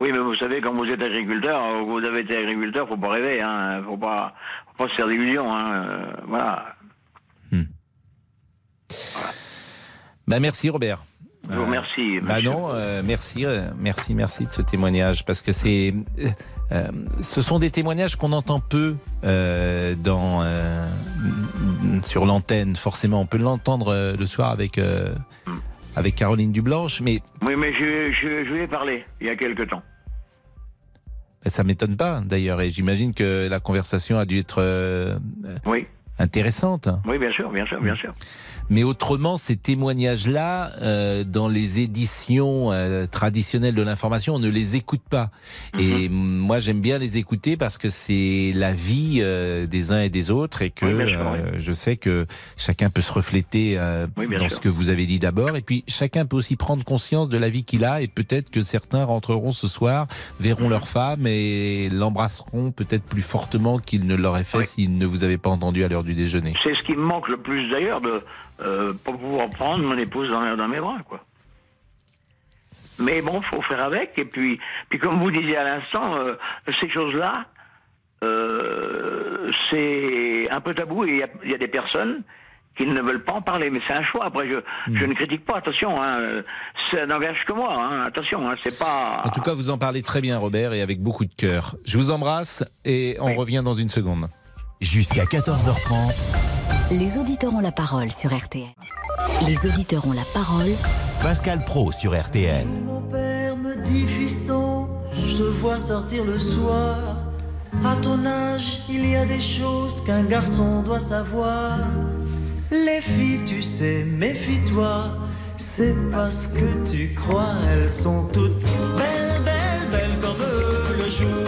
G: Oui, mais vous savez, quand vous êtes agriculteur, euh, vous avez été agriculteur, faut pas rêver, hein. Faut pas, faut pas se faire d'illusions, hein. euh, Voilà.
C: Bah merci Robert.
G: Je vous remercie.
C: Bah non, euh, merci, euh, merci, merci de ce témoignage parce que c'est, euh, ce sont des témoignages qu'on entend peu dans sur l'antenne. Forcément, on peut l'entendre le soir avec euh, avec Caroline Dublanche, mais
G: Oui, mais je, je, je lui ai parlé il y a quelque temps.
C: ça m'étonne pas d'ailleurs. Et j'imagine que la conversation a dû être euh,
G: Oui,
C: intéressante.
G: oui, bien sûr, bien sûr, bien sûr.
C: Mais autrement, ces témoignages-là, euh, dans les éditions euh, traditionnelles de l'information, on ne les écoute pas. Et moi, j'aime bien les écouter parce que c'est la vie euh, des uns et des autres et que
G: Oui, sûr,
C: euh, je sais que chacun peut se refléter euh,
G: Oui,
C: dans
G: sûr.
C: ce que vous avez dit d'abord. Et puis, chacun peut aussi prendre conscience de la vie qu'il a et peut-être que certains rentreront ce soir, verront leur femme et l'embrasseront peut-être plus fortement qu'ils ne l'auraient fait s'ils ne vous avaient pas entendu à l'heure du déjeuner.
G: C'est ce qui me manque le plus d'ailleurs de euh, pas pouvoir prendre mon épouse dans, dans mes bras, quoi. Mais bon, faut faire avec. Et puis, puis comme vous disiez à l'instant, euh, ces choses-là, euh, c'est un peu tabou et il y a- il y, a des personnes qui ne veulent pas en parler. Mais c'est un choix. Après, je, je ne critique pas. Attention, hein, ça n'engage que moi. Hein, attention, hein, c'est pas.
C: En tout cas, vous en parlez très bien, Robert, et avec beaucoup de cœur. Je vous embrasse et on revient dans une seconde.
A: Jusqu'à 14h30.
B: Les auditeurs ont la parole sur RTL. Les auditeurs ont la parole.
A: Pascal Pro sur RTL.
I: Mon père me dit fiston, je te vois sortir le soir. À ton âge, il y a des choses qu'un garçon doit savoir. Les filles, tu sais, méfie-toi. C'est parce que tu crois, elles sont toutes belles, belles, belles comme le jour.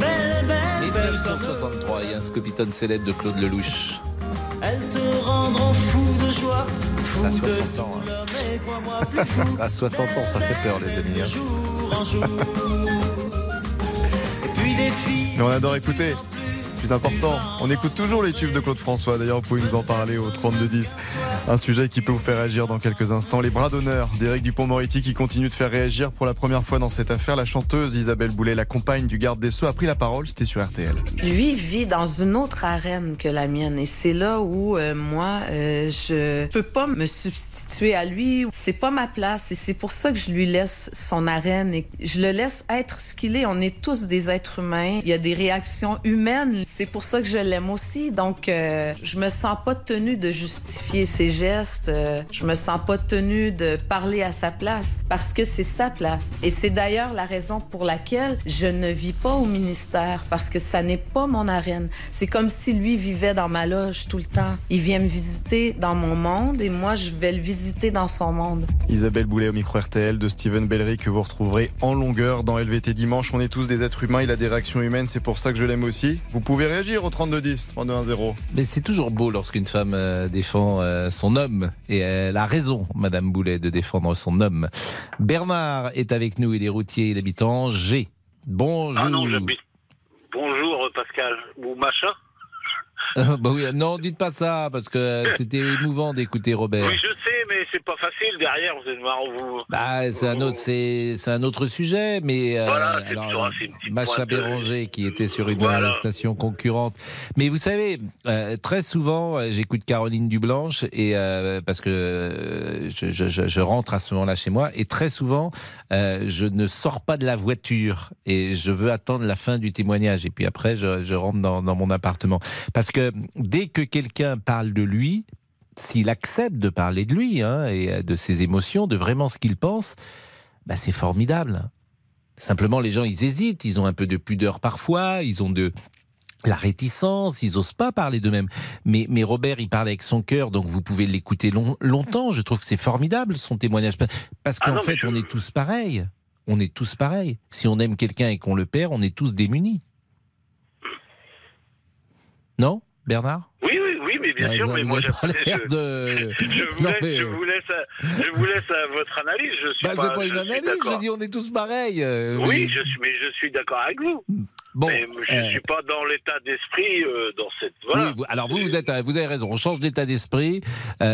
I: Belles,
C: 1963, il y a un Scopitone célèbre de Claude Lelouch.
I: Elles te rendront fou de joie, fou
C: À
I: de
C: 60 ans. hein. À 60 ans, ça fait peur, les amis. hein.
I: jour en jour. Et puis des filles.
J: Mais on adore écouter. Plus important, on écoute toujours les tubes de Claude François. D'ailleurs, vous pouvez nous en parler au 3210. Un sujet qui peut vous faire réagir dans quelques instants. Les bras d'honneur d'Éric Dupont-Moretti qui continue de faire réagir pour la première fois dans cette affaire. La chanteuse Isabelle Boulet, la compagne du garde des Sceaux, a pris la parole. C'était sur RTL.
L: Lui vit dans une autre arène que la mienne et c'est là où euh, moi euh, je peux pas me substituer à lui. C'est pas ma place et c'est pour ça que je lui laisse son arène et je le laisse être ce qu'il est. On est tous des êtres humains. Il y a des réactions humaines. C'est pour ça que je l'aime aussi. Donc euh, je me sens pas tenue de justifier ses gestes. Euh, je me sens pas tenue de parler à sa place parce que c'est sa place. Et c'est d'ailleurs la raison pour laquelle je ne vis pas au ministère parce que ça n'est pas mon arène. C'est comme si lui vivait dans ma loge tout le temps. Il vient me visiter dans mon monde et moi je vais le visiter dans son monde.
J: Isabelle Boulet au micro RTL de Steven Bellery que vous retrouverez en longueur dans LVT dimanche. On est tous des êtres humains, il a des réactions humaines, c'est pour ça que je l'aime aussi. Vous pouvez réagir au 3210, 3210.
C: Mais c'est toujours beau lorsqu'une femme euh, défend euh, son homme. Et elle a raison, Madame Boulet, de défendre son homme. Bernard est avec nous, il est routier, il habite en G. Bonjour.
M: Ah non. Bonjour euh, Pascal. Ou machin
C: Euh, bah oui, non, dites pas ça, parce que c'était émouvant d'écouter Robert.
M: Oui, je sais, c'est pas facile derrière. Vous êtes marrant, vous.
C: Bah, c'est un autre, c'est, c'est un autre sujet, mais euh,
M: Voilà, c'est
C: alors, Macha
M: de-
C: Béranger qui était sur une
M: Voilà.
C: euh, station concurrente. Mais vous savez, euh, très souvent, euh, j'écoute Caroline Dublanche et euh, parce que euh, je, je- je- je rentre à ce moment-là chez moi et très souvent, euh, je ne sors pas de la voiture et je veux attendre la fin du témoignage et puis après, je, je rentre dans, dans mon appartement parce que dès que quelqu'un parle de lui, s'il accepte de parler de lui hein, et euh, de ses émotions, de vraiment ce qu'il pense, bah, c'est formidable. Simplement, les gens, ils hésitent, ils ont un peu de pudeur parfois, ils ont de la réticence, ils osent pas parler d'eux-mêmes. Mais, mais Robert, il parle avec son cœur, donc vous pouvez l'écouter long- longtemps. Je trouve que c'est formidable son témoignage. Parce
M: Ah
C: qu'en fait,
M: je-
C: on est tous pareils. On est tous pareils. Si on aime quelqu'un et qu'on le perd, on est tous démunis. Non, Bernard?
M: Mais bien sûr. Mais moi, j'apprécie- je,
C: de-
M: je vous
C: Non,
M: laisse,
C: mais-
M: je vous laisse, à, je vous laisse à votre analyse. Je suis
C: Bah,
M: pas,
C: une analyse,
M: d'accord.
C: je dis on est tous pareils. euh,
M: Oui, je suis, mais je suis d'accord avec vous.
C: Bon,
M: mais je
C: euh,
M: suis pas dans l'état d'esprit euh, dans cette. Voilà.
C: Oui, vous- alors vous, vous êtes, vous avez raison. On change d'état d'esprit.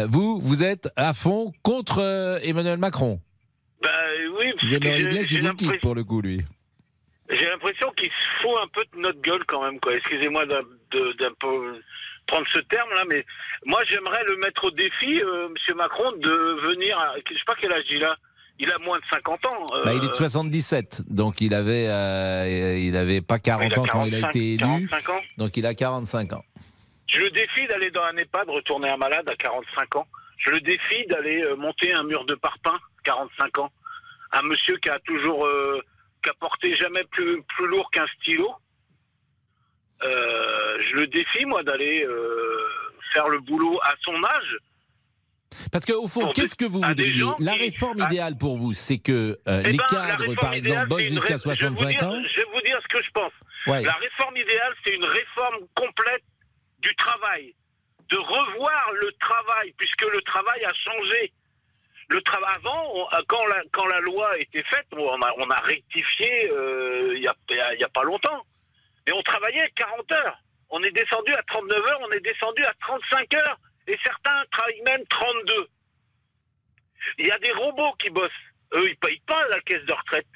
C: Vous, vous êtes à fond contre Emmanuel Macron.
M: Bah oui, parce
C: Vous aimeriez
M: j'ai-
C: bien
M: j'ai
C: qu'il vous quitte pour le coup, lui.
M: J'ai l'impression qu'il se fout un peu de notre gueule quand même, quoi. Excusez-moi d'un peu prendre ce terme-là, mais moi j'aimerais le mettre au défi, euh, Monsieur Macron, de venir. À, je sais pas quel âge il a. Il a moins de 50 ans. euh,
C: Bah, il est de 77, donc il avait, euh, il avait pas 40
M: il a
C: ans quand il a
M: 45,
C: été élu,
M: 45 ans.
C: donc il a 45 ans.
M: Je le défie d'aller dans un EHPAD, retourner un malade à 45 ans. Je le défie d'aller euh, monter un mur de parpaing, 45 ans. Un monsieur qui a toujours, qui a porté jamais plus, plus lourd qu'un stylo. Euh, je le défie, moi, d'aller euh, faire le boulot à son âge.
C: Parce qu'au fond, qu'est-ce que vous voudriez La réforme idéale pour vous, c'est que euh,
M: Eh
C: les
M: ben,
C: cadres, par exemple, bossent jusqu'à
M: ré- je vais vous
C: 65
M: dire-
C: ans
M: Je vais vous dire ce que je pense.
C: Ouais.
M: La réforme idéale, c'est une réforme complète du travail. De revoir le travail, puisque le travail a changé. Le travail avant, on- euh, quand, la, quand la loi a été faite, on a, on a rectifié euh, il n'y a, il y a- il y a pas longtemps. Mais on travaillait 40 heures. On est descendu à 39 heures, on est descendu à 35 heures. Et certains travaillent même 32. Il y a des robots qui bossent. Eux, ils payent pas la caisse de retraite.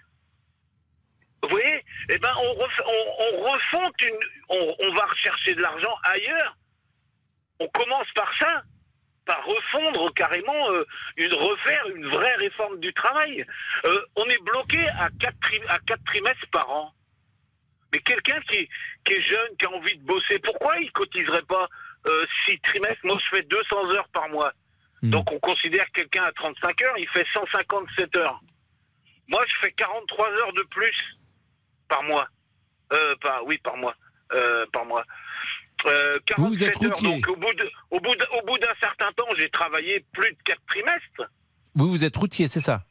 M: Vous voyez? Eh ben, on, ref- on, on refonte une. On, va rechercher de l'argent ailleurs. On commence par ça, par refondre carrément euh, une refaire une vraie réforme du travail. Euh, on est bloqué à à quatre trimestres par an. Mais quelqu'un qui, qui est jeune, qui a envie de bosser, pourquoi il cotiserait pas euh, six trimestres? Moi, je fais 200 heures par mois. Donc, on considère que quelqu'un à 35 heures, il fait 157 heures. Moi, je fais 43 heures de plus par mois. Euh, par, oui, par mois. Euh, par mois. Euh,
C: Vous, vous
M: 47
C: êtes
M: heures.
C: routier.
M: Donc, au bout de- au bout de- au bout d'un certain temps, j'ai travaillé plus de 4 trimestres.
C: Vous, vous êtes routier, c'est ça?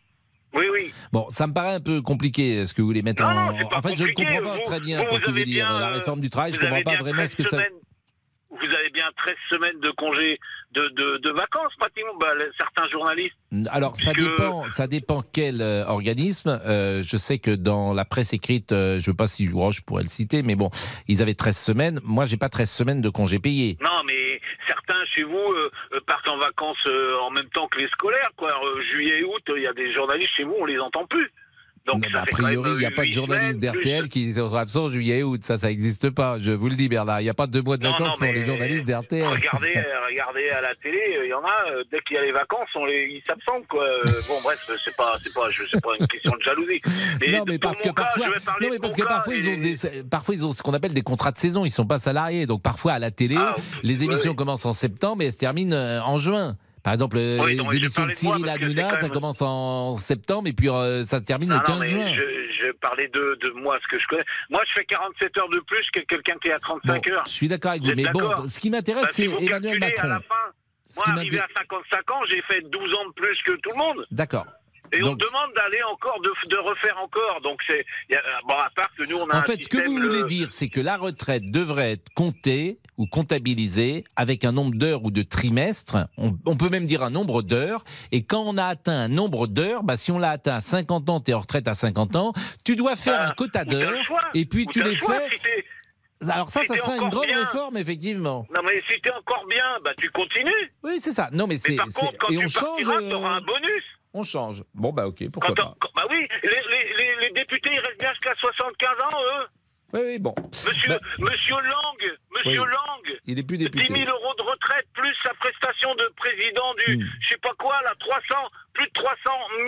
M: Oui, oui.
C: Bon, ça me paraît un peu compliqué ce que vous voulez mettre
M: Non,
C: en.
M: non,
C: en fait, je ne comprends pas
M: Vous-
C: très bien
M: vous,
C: pour
M: vous
C: tout vous
M: avez
C: dire.
M: bien,
C: La
M: euh,
C: réforme du travail, je ne comprends pas vraiment ce que
M: 13
C: ça.
M: semaines. Vous avez bien 13 semaines de congés de, de, de vacances, pratiquement. Bah, certains journalistes.
C: Alors, ça dépend, ça dépend quel euh, organisme. Euh, je sais que dans la presse écrite, euh, je ne veux pas si oh, je pourrais le citer, mais bon, ils avaient 13 semaines. Moi, j'ai pas 13 semaines de congés payés.
M: Non, mais certains chez vous euh, euh, partent en vacances euh, en même temps que les scolaires, quoi. Juillet et août, il y a des journalistes chez vous, on les entend plus. Donc,
C: a priori, il n'y a
M: euh,
C: pas de
M: plus-
C: d'RTL qui sont absents juillet et août. Ça, ça n'existe pas. Je vous le dis, Bernard. Il n'y a pas deux mois de
M: Non,
C: vacances
M: non,
C: pour les journalistes d'RTL.
M: Regardez, regardez à la télé, euh, il y en a, euh, dès qu'il y a les vacances, on les, ils s'absentent, quoi. Bon, bref, c'est pas, c'est pas, je- c'est pas une question de jalousie.
C: Non, mais parce que
M: cas,
C: parfois, non, mais parce que parfois ils ont des, parfois ils ont ce qu'on appelle des contrats de saison. Ils sont pas salariés, donc parfois à la télé,
M: Ah,
C: les émissions commencent en septembre et elles se terminent en juin. Par exemple, euh,
M: Oui, mais
C: les émissions de Cyril Hanouna, ça commence en septembre et puis euh, ça se termine
M: Non,
C: le
M: non,
C: 15
M: mais
C: juin.
M: je, je parlais de, de moi, ce que je connais. Moi, je fais 47 heures de plus que quelqu'un qui est à 35 heures.
C: Je suis d'accord avec vous, mais bon, ce qui m'intéresse,
M: Bah,
C: c'est
M: si
C: Emmanuel Macron.
M: À la fin, moi, arrivé à
C: m'inté-
M: 55 ans, j'ai fait 12 ans de plus que tout le monde.
C: D'accord.
M: Et on demande d'aller encore, de, de refaire encore. Donc, c'est. a- Bon, à part que nous, on a
C: En
M: un
C: fait, ce que vous
M: le-
C: voulez dire, c'est que la retraite devrait être comptée ou comptabilisée avec un nombre d'heures ou de trimestres. On, on peut même dire un nombre d'heures. Et quand on a atteint un nombre d'heures, bah, si on l'a atteint à 50 ans, tu es en retraite à 50 ans, tu dois faire un quota d'heures. Et puis tu les fais.
M: t'es-
C: Alors ça,
M: si
C: ça
M: t'es
C: sera une grande
M: bien.
C: réforme, effectivement.
M: Non, mais si t'es encore bien, bah, tu continues.
C: Oui, c'est ça. Non, mais c'est.
M: Mais par
C: c'est-
M: contre, quand
C: et
M: tu
C: on change.
M: partiras,
C: euh,
M: t'auras un bonus.
C: On change. Bon, bah, ok, pourquoi
M: Quand
C: pas.
M: quand- bah oui, les, les, les, les députés, ils restent bien jusqu'à 75 ans, eux.
C: Oui, oui, bon.
M: Monsieur,
C: Bah,
M: monsieur Lang, monsieur
C: Oui.
M: Lang,
C: il est plus
M: 10
C: député.
M: 000 euros de retraite plus sa prestation de président du,
C: Hmm.
M: je sais pas quoi, là, 300, plus de 300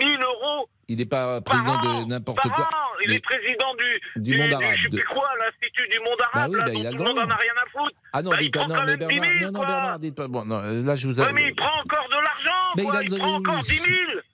M: 000 euros
C: Il n'est pas président
M: par an,
C: de n'importe quoi.
M: an. Il est président du,
C: Du monde arabe,
M: je sais plus quoi, l'Institut du monde
C: Bah
M: arabe,
C: oui,
M: là,
C: bah, il a le droit.
M: rien à foutre.
C: Ah non,
M: Bah,
C: dites
M: il
C: pas,
M: prend
C: non, mais
M: même 10
C: Bernard,
M: 000,
C: non. Bernard, dites pas. Bon, non, là, je vous
M: Ouais, mais il prend encore de l'argent,
C: Mais
M: quoi.
C: il a
M: Il, prend encore
C: oui.
M: 10 000.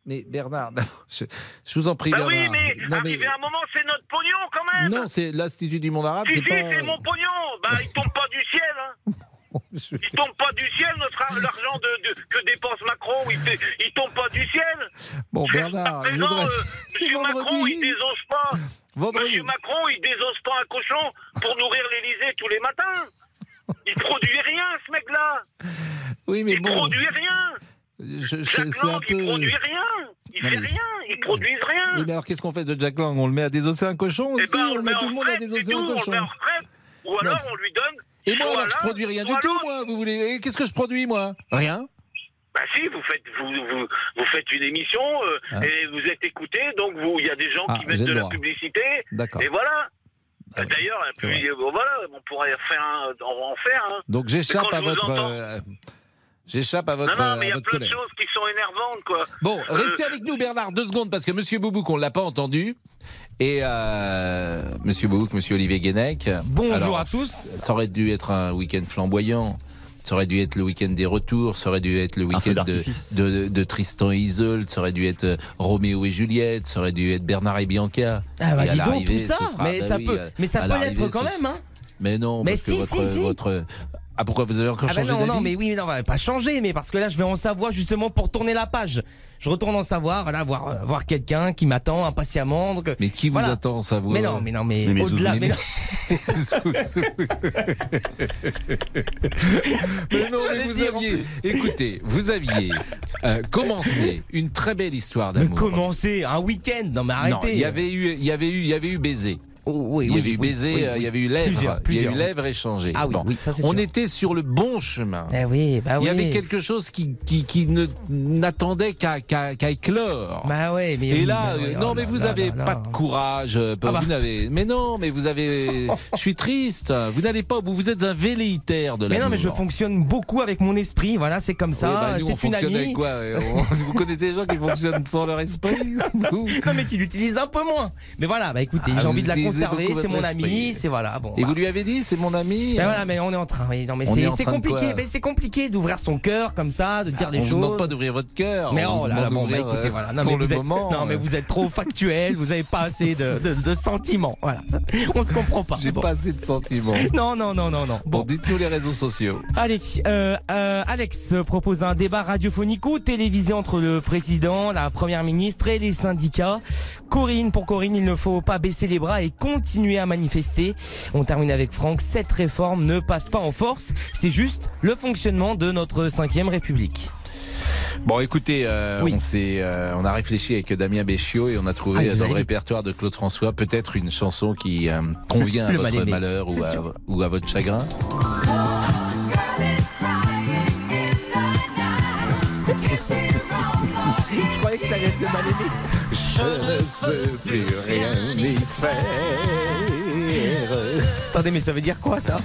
C: Mais Bernard, je, je vous en prie,
M: Bah
C: Bernard.
M: oui, mais
C: non,
M: arrivé à un moment, c'est notre pognon, quand même.
C: non, c'est l'Institut du monde arabe,
M: Si,
C: c'est
M: si,
C: pas.
M: c'est mon pognon. Bah, il tombe pas du ciel, hein. Il tombe pas du ciel, notre l'argent de, de- que dépense Macron. Il, il tombe pas du ciel.
C: Bon, Bernard, je voudrais-
M: euh, Macron, il désose pas.
C: Vendredi.
M: Monsieur Macron, il désose pas un cochon pour nourrir l'Élysée tous les matins. Il produit rien, ce mec-là.
C: Oui, mais
M: Il
C: bon.
M: produit rien.
C: je- je- c'est un
M: Lang, il
C: peu.
M: produit rien. Il
C: Non,
M: fait
C: mais-
M: rien. Ils produisent rien.
C: Oui, mais alors qu'est-ce qu'on fait de Jack Lang? On le met à désosser un cochon
M: Eh
C: aussi?
M: ben,
C: On le met tout le monde à désosser un cochon.
M: Ou alors, on lui donne.
C: Et moi,
M: soit
C: alors, je produis rien du tout, moi. Vous voulez Et Qu'est-ce que je produis, moi? Rien.
M: Bah si, vous faites, vous, vous, vous faites une émission euh,
C: Ah.
M: et vous êtes écouté, donc vous, il y a des gens
C: Ah,
M: qui mettent de la publicité.
C: D'accord.
M: Et voilà.
C: Ah oui,
M: D'ailleurs, euh, bon, voilà, on pourrait faire un, on en faire. Hein.
C: Donc j'échappe à votre. euh, J'échappe à votre,
M: non, non, mais il y a plein de choses qui sont énervantes, quoi.
C: Bon, restez
M: Euh,
C: avec nous, Bernard, deux secondes, parce que Monsieur Boubouk, on ne l'a pas entendu. Et euh, Monsieur Boubouk, Monsieur Olivier Guénec.
N: Bonjour
C: Alors,
N: à tous.
C: Ça aurait dû être un week-end flamboyant. Ça aurait dû être le week-end des retours, ça aurait dû être le week-end de, de, de Tristan et Isolde, ça aurait dû être euh, Roméo et Juliette, ça aurait dû être Bernard et Bianca.
N: Ah bah
C: Et
N: dis donc tout ça,
C: ce sera-
N: mais
C: bah
N: ça
C: oui,
N: peut, mais ça peut l'être quand même, hein.
C: Mais non,
N: Mais
C: parce
N: si,
C: que votre,
N: si, si.
C: votre. Ah pourquoi vous avez encore
N: Ah bah
C: changé
N: non, non, mais oui, mais non, on va pas changer, mais parce que là, je vais en savoir justement pour tourner la page. Je retourne en savoir, voilà, voir, euh, voir quelqu'un qui m'attend impatiemment. Donc,
C: Mais qui vous
N: voilà.
C: attend en savoir
N: Mais non, mais non, mais,
C: Mais
N: au-delà. Mais, non.
C: Mais non, mais vous aviez, écoutez, vous aviez euh, commencé une très belle histoire
N: mais
C: d'amour.
N: commencer un week-end, non mais
C: Non,
N: arrêtez.
C: il y avait eu, il y avait eu, il y avait eu baiser.
N: Oui,
C: il y avait eu baiser, euh, il y avait eu lèvres,
N: Plusieurs,
C: il y a eu lèvres échangées.
N: Ah oui,
C: Bon.
N: oui, ça,
C: On
N: sûr.
C: était sur le bon chemin.
N: Eh oui, bah
C: Il y avait quelque chose qui, qui, qui ne n'attendait qu'à qu'à éclore.
N: Bah ouais, mais
C: Et là,
N: mais oui,
C: non,
N: oh
C: mais vous avez pas de courage. euh,
N: Ah bah.
C: Vous n'avez. Mais non, mais vous avez. Je suis triste. Vous n'allez pas. Vous, vous êtes un velléitaire de la.
N: Mais non, mais je fonctionne beaucoup avec mon esprit. Voilà, c'est comme ça.
C: bah,
N: c'est une amie.
C: avec quoi euh, Vous connaissez des gens qui fonctionnent sans leur esprit
N: Non, mais qui l'utilise un peu moins. Mais voilà, bah écoutez,
C: Ah,
N: j'ai envie de la
C: beaucoup
N: C'est mon ami. C'est voilà. Bon.
C: Et
N: bah.
C: vous lui avez dit, c'est mon ami
N: Ben
C: euh,
N: voilà, mais on est en train. oui, non, mais
C: On est
N: c'est compliqué. Mais c'est compliqué d'ouvrir son cœur comme ça, de dire des
C: On vous
N: choses.
C: demande pas d'ouvrir votre cœur.
N: Mais
C: on
N: oh là bon, bah écoutez,
C: euh,
N: voilà. Non,
C: pour
N: mais
C: le
N: vous êtes,
C: moment.
N: non, mais
C: euh,
N: vous êtes trop factuel. Vous avez pas assez de, de, de sentiments. Voilà. On se comprend pas.
C: J'ai
N: Bon.
C: pas assez de sentiments.
N: Non, non, non, non, non.
C: Bon,
N: Bon.
C: dites-nous les réseaux sociaux.
N: Allez, euh, Alex propose un débat radiophonique ou télévisé entre le président, la première ministre et les syndicats. Corinne, pour Corinne, il ne faut pas baisser les bras et continuer à manifester. On termine avec Franck. Cette réforme ne passe pas en force. C'est juste le fonctionnement de notre cinquième République.
C: Bon, écoutez, euh,
N: Oui.
C: on, s'est, euh, on a réfléchi avec Damien Béchiot et on a
N: Ah,
C: trouvé
N: vous
C: dans le répertoire de Claude François peut-être une chanson qui euh, convient à votre malheur ou à,
N: sûr.
C: ou à votre chagrin.
N: Je croyais que ça allait être le mal aimé.
C: Je ne sais plus rien y faire.
N: Attendez, mais ça veut dire quoi ça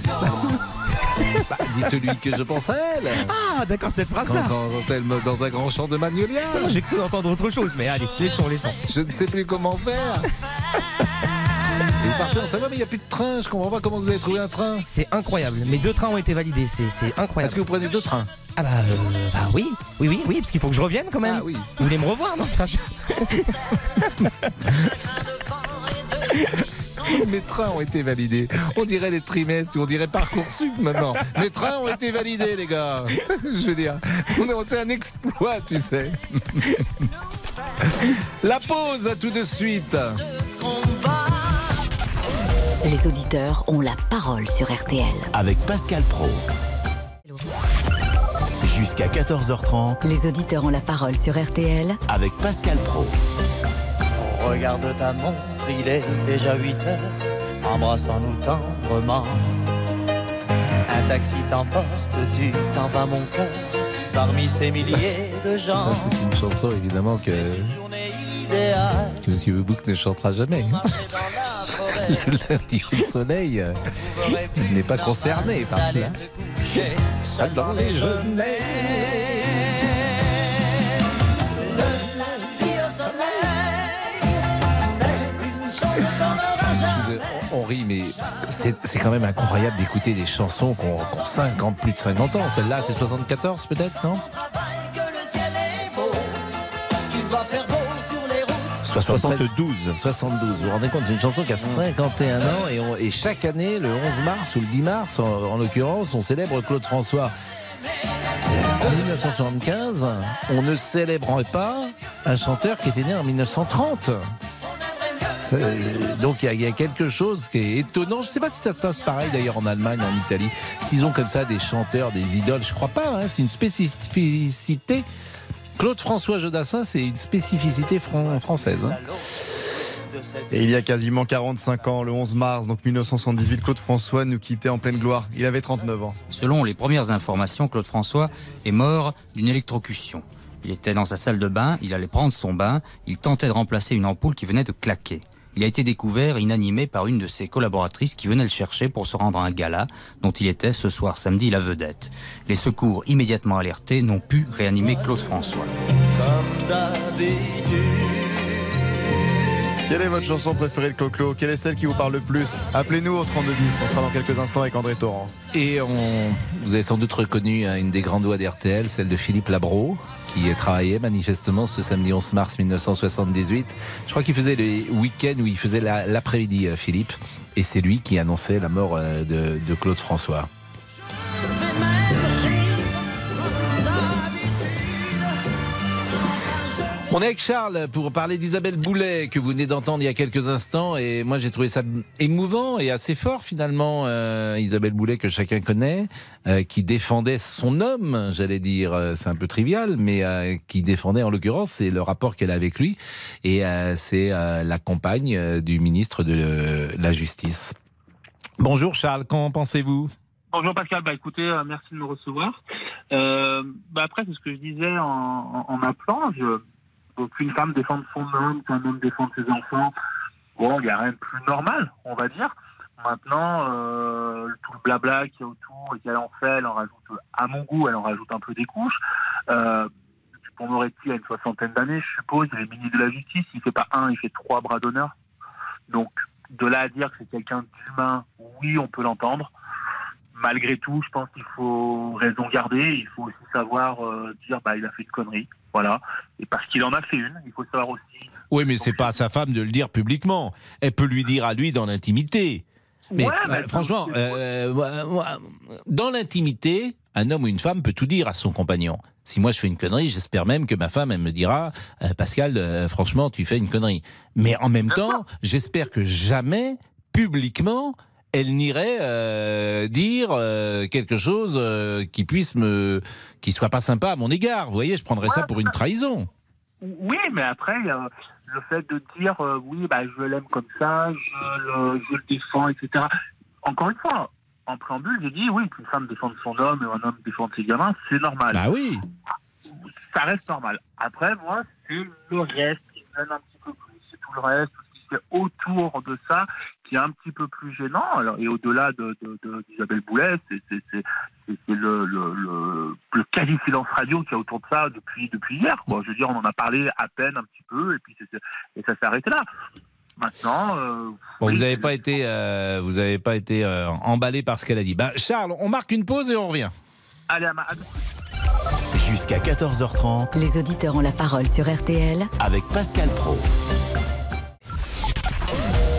C: Bah, Dites-lui que je pense à elle.
N: Ah, d'accord, cette phrase-là.
C: quand elle me dans un grand champ de magnolia.
N: J'ai cru entendre autre chose, mais allez, laissons, laissons.
C: Je ne sais plus comment faire. Vous partez en Savoie, mais il n'y a plus de train. Je comprends pas comment vous avez trouvé un train.
N: C'est incroyable. Mes deux trains ont été validés, c'est incroyable.
C: Est-ce que vous prenez deux trains
N: Ah bah, euh, bah oui, oui, oui, oui, parce qu'il faut que je revienne quand même.
C: Ah oui.
N: Vous voulez me revoir, non Enfin, je-
C: Mes trains ont été validés. On dirait les trimestres, on dirait Parcoursup maintenant. Mes trains ont été validés, les gars. Je veux dire, on est- c'est un exploit, tu sais. La pause, à tout de suite.
B: Les auditeurs ont la parole sur RTL.
A: Avec Pascal Pro. Jusqu'à 14h30
B: Les auditeurs ont la parole sur RTL
A: avec Pascal Pro.
I: Regarde ta montre, il est déjà 8 heures. Embrassons-nous tendrement. Un taxi t'emporte, tu t'en vas mon cœur. Parmi ces milliers de gens,
C: C'est une chanson, évidemment, que,
I: idéale.
C: que M. Boubouk ne chantera jamais. Le lundi au soleil, il n'est pas concerné par cela.
I: qu'on.
C: On, rit, mais c'est quand même incroyable d'écouter des chansons qui ont 50, plus de 50 ans. Celle-là, c'est 74 peut-être, non? 72. 72. Vous vous rendez compte, c'est une chanson qui a 51 ans et, chaque année, le 11 mars ou le 10 mars, en, en l'occurrence, on célèbre Claude François. En 1975, on ne célébrerait pas un chanteur qui était né en 1930. Euh, Donc il y, a- quelque chose qui est étonnant. Je ne sais pas si ça se passe pareil d'ailleurs en Allemagne, en Italie. S'ils ont comme ça des chanteurs, des idoles, je crois pas. hein. c'est une spécificité. Claude François Jodassin, c'est une spécificité fran- française. hein.
J: Et il y a quasiment 45 ans, le 11 mars, donc 1978, Claude François nous quittait en pleine gloire. Il avait 39 ans.
O: Selon les premières informations, Claude François est mort d'une électrocution. Il était dans sa salle de bain, il allait prendre son bain, il tentait de remplacer une ampoule qui venait de claquer. Il a été découvert inanimé par une de ses collaboratrices qui venait le chercher pour se rendre à un gala dont il était ce soir samedi la vedette. Les secours immédiatement alertés n'ont pu réanimer Claude François.
I: Comme d'habitude.
J: Quelle est votre chanson préférée de Clo-Clo? Quelle est celle qui vous parle le plus? Appelez-nous au 3210, on sera dans quelques instants avec André Torrent.
C: Et on, vous avez sans doute reconnu hein, une des grandes voix d'RTL, celle de Philippe Labro, qui travaillait manifestement ce samedi 11 mars 1978. Je crois qu'il faisait les week-ends où il faisait la- l'après-midi, euh, Philippe. Et c'est lui qui annonçait la mort euh, de Claude François. On est avec Charles pour parler d'Isabelle Boulet que vous venez d'entendre il y a quelques instants et moi j'ai trouvé ça émouvant et assez fort finalement euh, Isabelle Boulet que chacun connaît euh, qui défendait son homme j'allais dire euh, c'est un peu trivial mais qui défendait en l'occurrence c'est le rapport qu'elle a avec lui et c'est la compagne du ministre de la Justice. Bonjour Charles, qu'en pensez-vous?
P: Bonjour Pascal, bah écoutez, merci de me recevoir. Bah après, c'est ce que je disais en, en, appelant. Qu'une femme défende son homme, qu'un homme défende ses enfants. Bon, il n'y a rien de plus normal, on va dire. Maintenant, euh, tout le blabla qu'il y a autour et qu'elle en fait, elle en rajoute, à mon goût, elle en rajoute un peu des couches. Euh, pour Moretti, a une soixantaine d'années, je suppose, il est ministre de la Justice, il fait pas un, il fait trois bras d'honneur. Donc, de là à dire que c'est quelqu'un d'humain, oui, on peut l'entendre. Malgré tout, je pense qu'il faut raison garder. Il faut aussi savoir euh, dire, bah, il a fait une connerie, voilà. Et parce qu'il en a fait une, il faut savoir aussi.
C: Oui mais c'est pas à sa femme de le dire publiquement. Elle peut lui dire à lui dans l'intimité. Mais
P: Ouais,
C: euh,
P: mais-
C: franchement, euh, dans l'intimité, un homme ou une femme peut tout dire à son compagnon. Si moi je fais une connerie, j'espère même que ma femme elle me dira euh, Pascal, euh, franchement, tu fais une connerie. Mais en même temps, j'espère que jamais publiquement elle n'irait euh, dire euh, quelque chose euh, qui puisse me qui soit pas sympa à mon égard. Vous voyez, je prendrais ça pour une trahison.
P: Oui, mais après, le fait de dire, oui, bah, je l'aime comme ça, je le, je le défends, etc. Encore une fois, en préambule, j'ai dit, oui, qu'une femme défende son homme et un homme défende ses gamins, c'est normal.
C: Bah oui.
P: Ça reste normal. Après, moi, c'est le reste qui me un petit peu plus, c'est tout le reste, tout ce qui fait autour de ça, qui est un petit peu plus gênant. Alors, et au-delà de, de, de- d'Isabelle Boulet, c'est, c'est, c'est, c'est- c'est le, le, le, le quasi-silence radio qu'il y a autour de ça depuis, depuis hier. Quoi. Je veux dire, on en a parlé à peine un petit peu, et puis et ça s'est arrêté là. Maintenant, euh,
C: Bon, vous n'avez pas été, euh, vous avez pas été euh, emballé par ce qu'elle a dit. Ben, Charles, on marque une pause et on revient.
P: allez, à ma... à-
A: Jusqu'à 14h30
B: Les auditeurs ont la parole sur RTL.
A: avec Pascal Pro.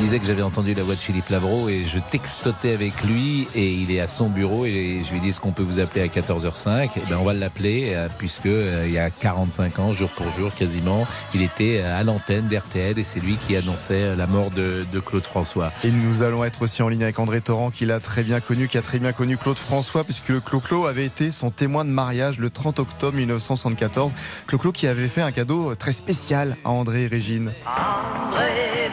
C: Disais que j'avais entendu la voix de Philippe Lavreau et je textotais avec lui et il est à son bureau et je lui dis est-ce qu'on peut vous appeler à 14h05 Et ben on va l'appeler euh, puisque euh, il y a 45 ans, jour pour jour quasiment, il était euh, à l'antenne d'RTL et c'est lui qui annonçait la mort de, de Claude François.
J: Et nous allons être aussi en ligne avec André Torrent, qui l'a très bien connu, qui a très bien connu Claude François, puisque Clo-Clo avait été son témoin de mariage le 30 octobre 1974. Clo-Clo qui avait fait un cadeau très spécial à André et Régine.
I: André,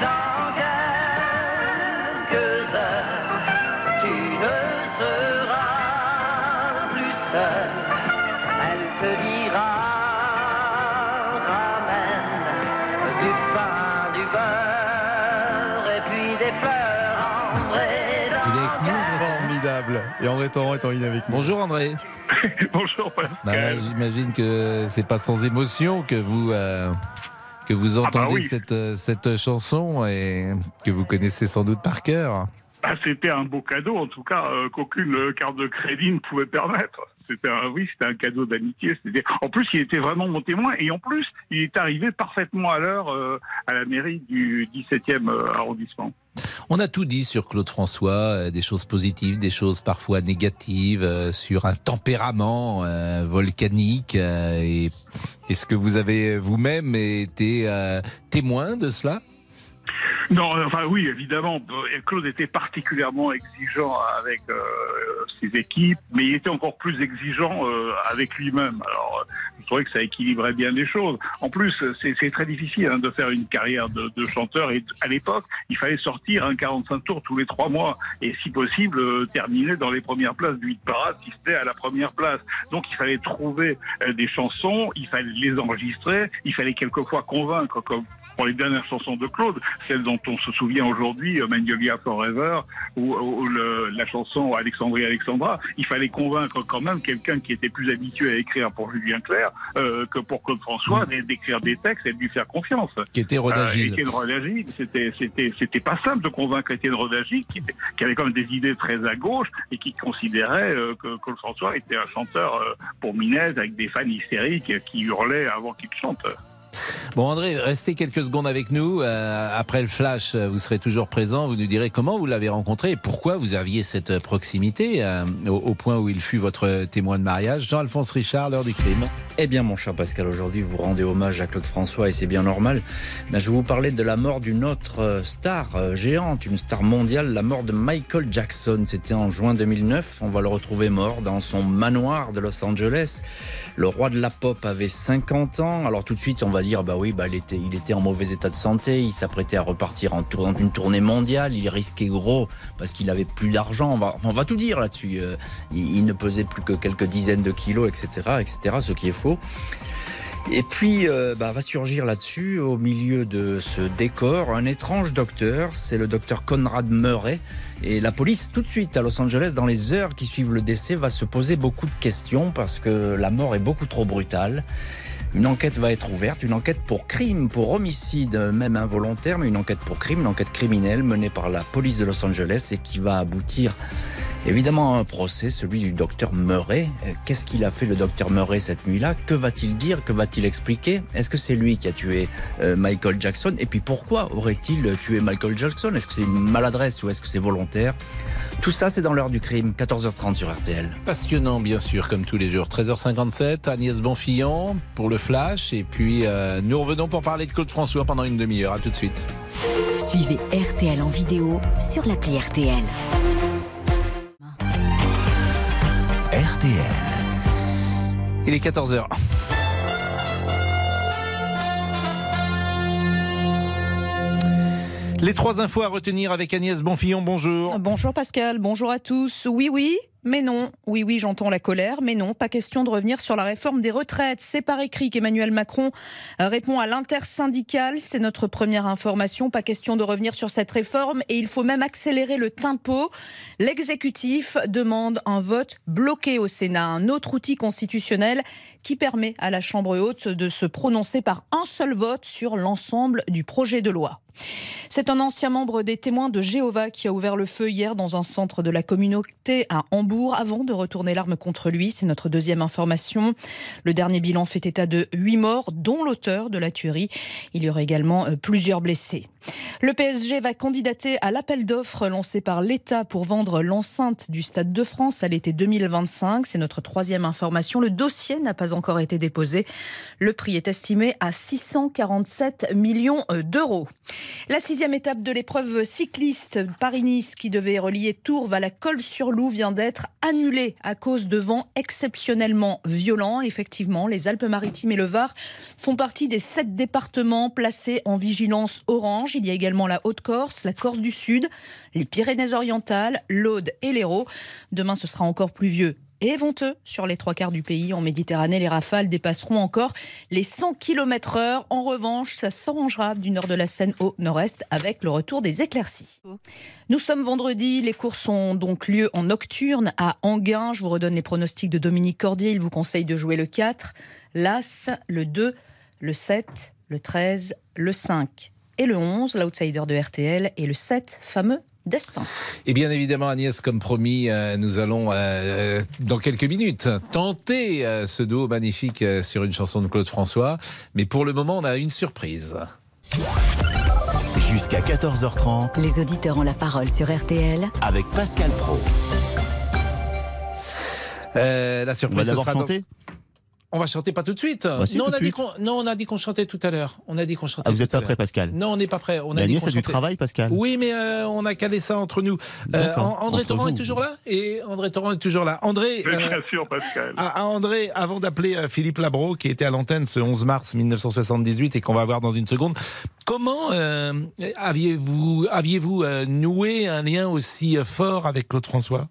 I: André
J: Torrent est en ligne avec nous.
C: Bonjour André.
P: Bonjour Pascal.
C: Bah, J'imagine que c'est pas sans émotion que vous euh, que vous
P: Ah bah
C: entendez
P: oui.
C: cette euh, cette chanson et que vous connaissez sans doute par cœur.
P: Bah, c'était un beau cadeau, en tout cas, euh, qu'aucune carte de crédit ne pouvait permettre. C'était un, oui, c'était un cadeau d'amitié. En plus, il était vraiment mon témoin, et en plus, il est arrivé parfaitement à l'heure euh, à la mairie du 17e euh, arrondissement.
C: On a tout dit sur Claude François, euh, des choses positives, des choses parfois négatives, euh, sur un tempérament euh, volcanique. et est-ce que vous avez vous-même été témoin de cela?
P: Non, euh, enfin oui, évidemment. Claude était particulièrement exigeant avec euh, ses équipes, mais il était encore plus exigeant euh, avec lui-même. Alors, je trouvais que ça équilibrait bien les choses. En plus, c'est très difficile hein, de faire une carrière de, chanteur. Et à l'époque, il fallait sortir un 45 tours tous les trois mois, et si possible terminer dans les premières places du hit parade, si c'était à la première place. Donc, il fallait trouver des chansons, il fallait les enregistrer, il fallait quelquefois convaincre, comme pour les dernières chansons de Claude, celles dont on se souvient aujourd'hui, euh, Magnolia Forever, ou, ou le- la chanson Alexandrie Alexandra, il fallait convaincre quand même quelqu'un qui était plus habitué à écrire pour Julien Clerc euh, que pour Claude François d'é- d'écrire des textes et de lui faire confiance.
C: Qui était Rodagil.
P: Euh, Rodagil, c'était c'était c'était pas simple de convaincre Étienne Rodagil qui, qui avait quand même des idées très à gauche et qui considérait euh, que Claude François était un chanteur euh, pour Minez avec des fans hystériques qui hurlaient avant qu'il chante.
C: Bon André, restez quelques secondes avec nous. Euh, après le flash, euh, vous serez toujours présent. Vous nous direz comment vous l'avez rencontré et pourquoi vous aviez cette proximité euh, au, au point où il fut votre témoin de mariage. Jean-Alphonse Richard, l'heure du crime.
Q: Eh bien, mon cher Pascal, aujourd'hui, vous rendez hommage à Claude François et c'est bien normal. Mais je vais vous parler de la mort d'une autre star géante, une star mondiale, la mort de Michael Jackson. C'était en juin 2009. On va le retrouver mort dans son manoir de Los Angeles. Le roi de la pop avait 50 ans. Alors tout de suite, on va dire, bah oui, bah, il, était, en mauvais état de santé. Il s'apprêtait à repartir en une tournée mondiale. Il risquait gros parce qu'il avait plus d'argent. On va, tout dire là-dessus. Euh, Il, il ne pesait plus que quelques dizaines de kilos, etc., etc., ce qui est faux. Et puis, euh, bah, va surgir là-dessus, au milieu de ce décor, un étrange docteur. C'est le docteur Conrad Murray. Et la police, tout de suite, à Los Angeles, dans les heures qui suivent le décès, va se poser beaucoup de questions parce que la mort est beaucoup trop brutale. Une enquête va être ouverte, une enquête pour crime, pour homicide, même involontaire, mais une enquête pour crime, une enquête criminelle menée par la police de Los Angeles et qui va aboutir évidemment un procès, celui du docteur Murray. Euh, Qu'est-ce qu'il a fait le docteur Murray cette nuit-là? Que va-t-il dire? Que va-t-il expliquer? Est-ce que c'est lui qui a tué euh, Michael Jackson? Et puis pourquoi aurait-il tué Michael Jackson? Est-ce que c'est une maladresse ou est-ce que c'est volontaire? Tout ça, c'est dans l'heure du crime, 14h30 sur RTL.
C: Passionnant, bien sûr, comme tous les jours. 13h57, Agnès Bonfillon pour le flash. Et puis, euh, nous revenons pour parler de Claude François pendant une demi-heure. À tout de suite.
B: Suivez RTL en vidéo sur l'appli RTL.
C: RTL. Il est 14h. Les trois infos à retenir avec Agnès Bonfillon, bonjour.
R: Bonjour Pascal, bonjour à tous. Oui, oui, mais non. Oui, oui, j'entends la colère, mais non, pas question de revenir sur la réforme des retraites. C'est par écrit qu'Emmanuel Macron euh, répond à l'intersyndicale. C'est notre première information. Pas question de revenir sur cette réforme et il faut même accélérer le tempo. L'exécutif demande un vote bloqué au Sénat, un autre outil constitutionnel qui permet à la Chambre haute de se prononcer par un seul vote sur l'ensemble du projet de loi. C'est un ancien membre des témoins de Jéhovah qui a ouvert le feu hier dans un centre de la communauté à Hambourg avant de retourner l'arme contre lui. C'est notre deuxième information. Le dernier bilan fait état de huit morts, dont l'auteur de la tuerie. Il y aurait également euh, plusieurs blessés. Le PSG va candidater à l'appel d'offres lancé par l'État pour vendre l'enceinte du Stade de France à l'été 2025. C'est notre troisième information. Le dossier n'a pas encore été déposé. Le prix est estimé à 647 millions euh, d'euros. La sixième étape de l'épreuve cycliste Paris-Nice qui devait relier Tours à la Colle-sur-Loup vient d'être annulée à cause de vents exceptionnellement violents. Effectivement, les Alpes-Maritimes et le Var font partie des sept départements placés en vigilance orange. Il y a également la Haute-Corse, la Corse du Sud, les Pyrénées-Orientales, l'Aude et l'Hérault. Demain, ce sera encore pluvieux et venteux sur les trois quarts du pays. En Méditerranée, les rafales dépasseront encore les 100 km heure. En revanche, ça s'arrangera du nord de la Seine au nord-est avec le retour des éclaircies. Nous sommes vendredi, les courses ont donc lieu en nocturne à Anguin. Je vous redonne les pronostics de Dominique Cordier. Il vous conseille de jouer le 4, l'As, le 2, le 7, le 13, le 5 et le 11, l'outsider de RTL, et le 7, fameux Destin.
C: Et bien évidemment, Agnès, comme promis, euh, nous allons, euh, dans quelques minutes, tenter euh, ce duo magnifique sur une chanson de Claude François. Mais pour le moment, on a une surprise.
A: Jusqu'à 14h30
B: Les auditeurs ont la parole sur RTL
A: avec Pascal Pro.
C: Euh, la surprise,
A: On va d'abord chanter?
C: On va chanter pas tout de suite.
A: Bah si,
C: non,
A: tout
C: on a dit
A: suite.
C: qu'on, non, on a dit qu'on chantait tout à l'heure. On a dit qu'on chantait.
A: Ah, vous n'êtes
C: à
A: pas prêt. Pascal
C: Non, on n'est pas prêt. On a dit
A: a du travail, Pascal
C: Oui, mais euh, on a calé ça entre nous. Euh, André
A: entre
C: Torrent
A: vous.
C: est toujours là? Et André Torrent est toujours là. André. Euh,
P: bien sûr, Pascal.
C: Ah, André, avant d'appeler Philippe Labro, qui était à l'antenne ce 11 mars 1978 et qu'on va voir dans une seconde, comment euh, aviez-vous aviez-vous euh, noué un lien aussi fort avec Claude François?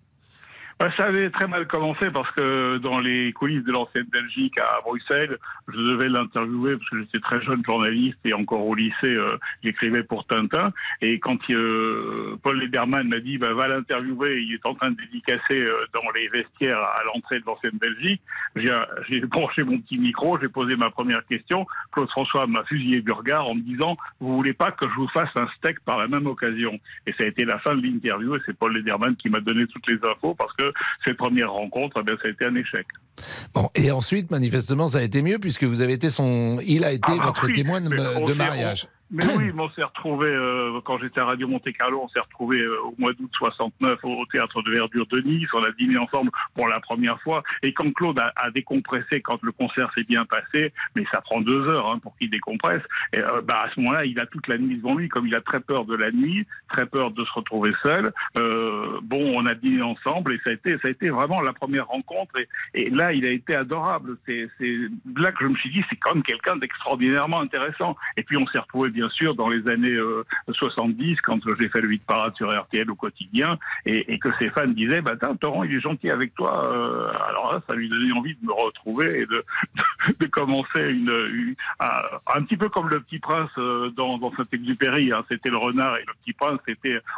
P: Ça avait très mal commencé parce que dans les coulisses de l'ancienne Belgique à Bruxelles, je devais l'interviewer parce que j'étais très jeune journaliste et encore au lycée, euh, j'écrivais pour Tintin. Et quand euh, Paul Lederman m'a dit bah, va l'interviewer, il est en train de dédicacer euh, dans les vestiaires à l'entrée de l'ancienne Belgique, j'ai branché mon petit micro, j'ai posé ma première question. Claude François m'a fusillé du regard en me disant vous voulez pas que je vous fasse un steak par la même occasion? Et ça a été la fin de l'interview et c'est Paul Lederman qui m'a donné toutes les infos parce que cette première rencontre, eh ça a été un échec.
C: Bon, et ensuite, manifestement, ça a été mieux puisque vous avez été son. Il a été
P: Ah, bah
C: votre
P: oui,
C: témoin de, mariage.
P: Mais oui, on s'est retrouvé euh, quand j'étais à Radio Monte Carlo, on s'est retrouvé euh, au mois d'août 69 au, au théâtre de Verdure de Nice. On a dîné ensemble pour la première fois. Et quand Claude a, décompressé, quand le concert s'est bien passé, mais ça prend deux heures hein, pour qu'il décompresse. Euh, bah, à ce moment-là, il a toute la nuit devant lui, comme il a très peur de la nuit, très peur de se retrouver seul. Euh, bon, on a dîné ensemble et ça a été, ça a été vraiment la première rencontre. Et, là, il a été adorable. C'est là que je me suis dit, c'est quand même quelqu'un d'extraordinairement intéressant. Et puis on s'est retrouvé bien sûr dans les années euh, 70 quand j'ai fait le 8 parade sur RTL au quotidien et, que ses fans disaient, bah Torrent, il est gentil avec toi. Euh, alors là, ça lui donnait envie de me retrouver et de, de commencer une, un, petit peu comme le Petit Prince euh, dans, dans Saint-Exupéry. Hein. C'était le renard et le Petit Prince.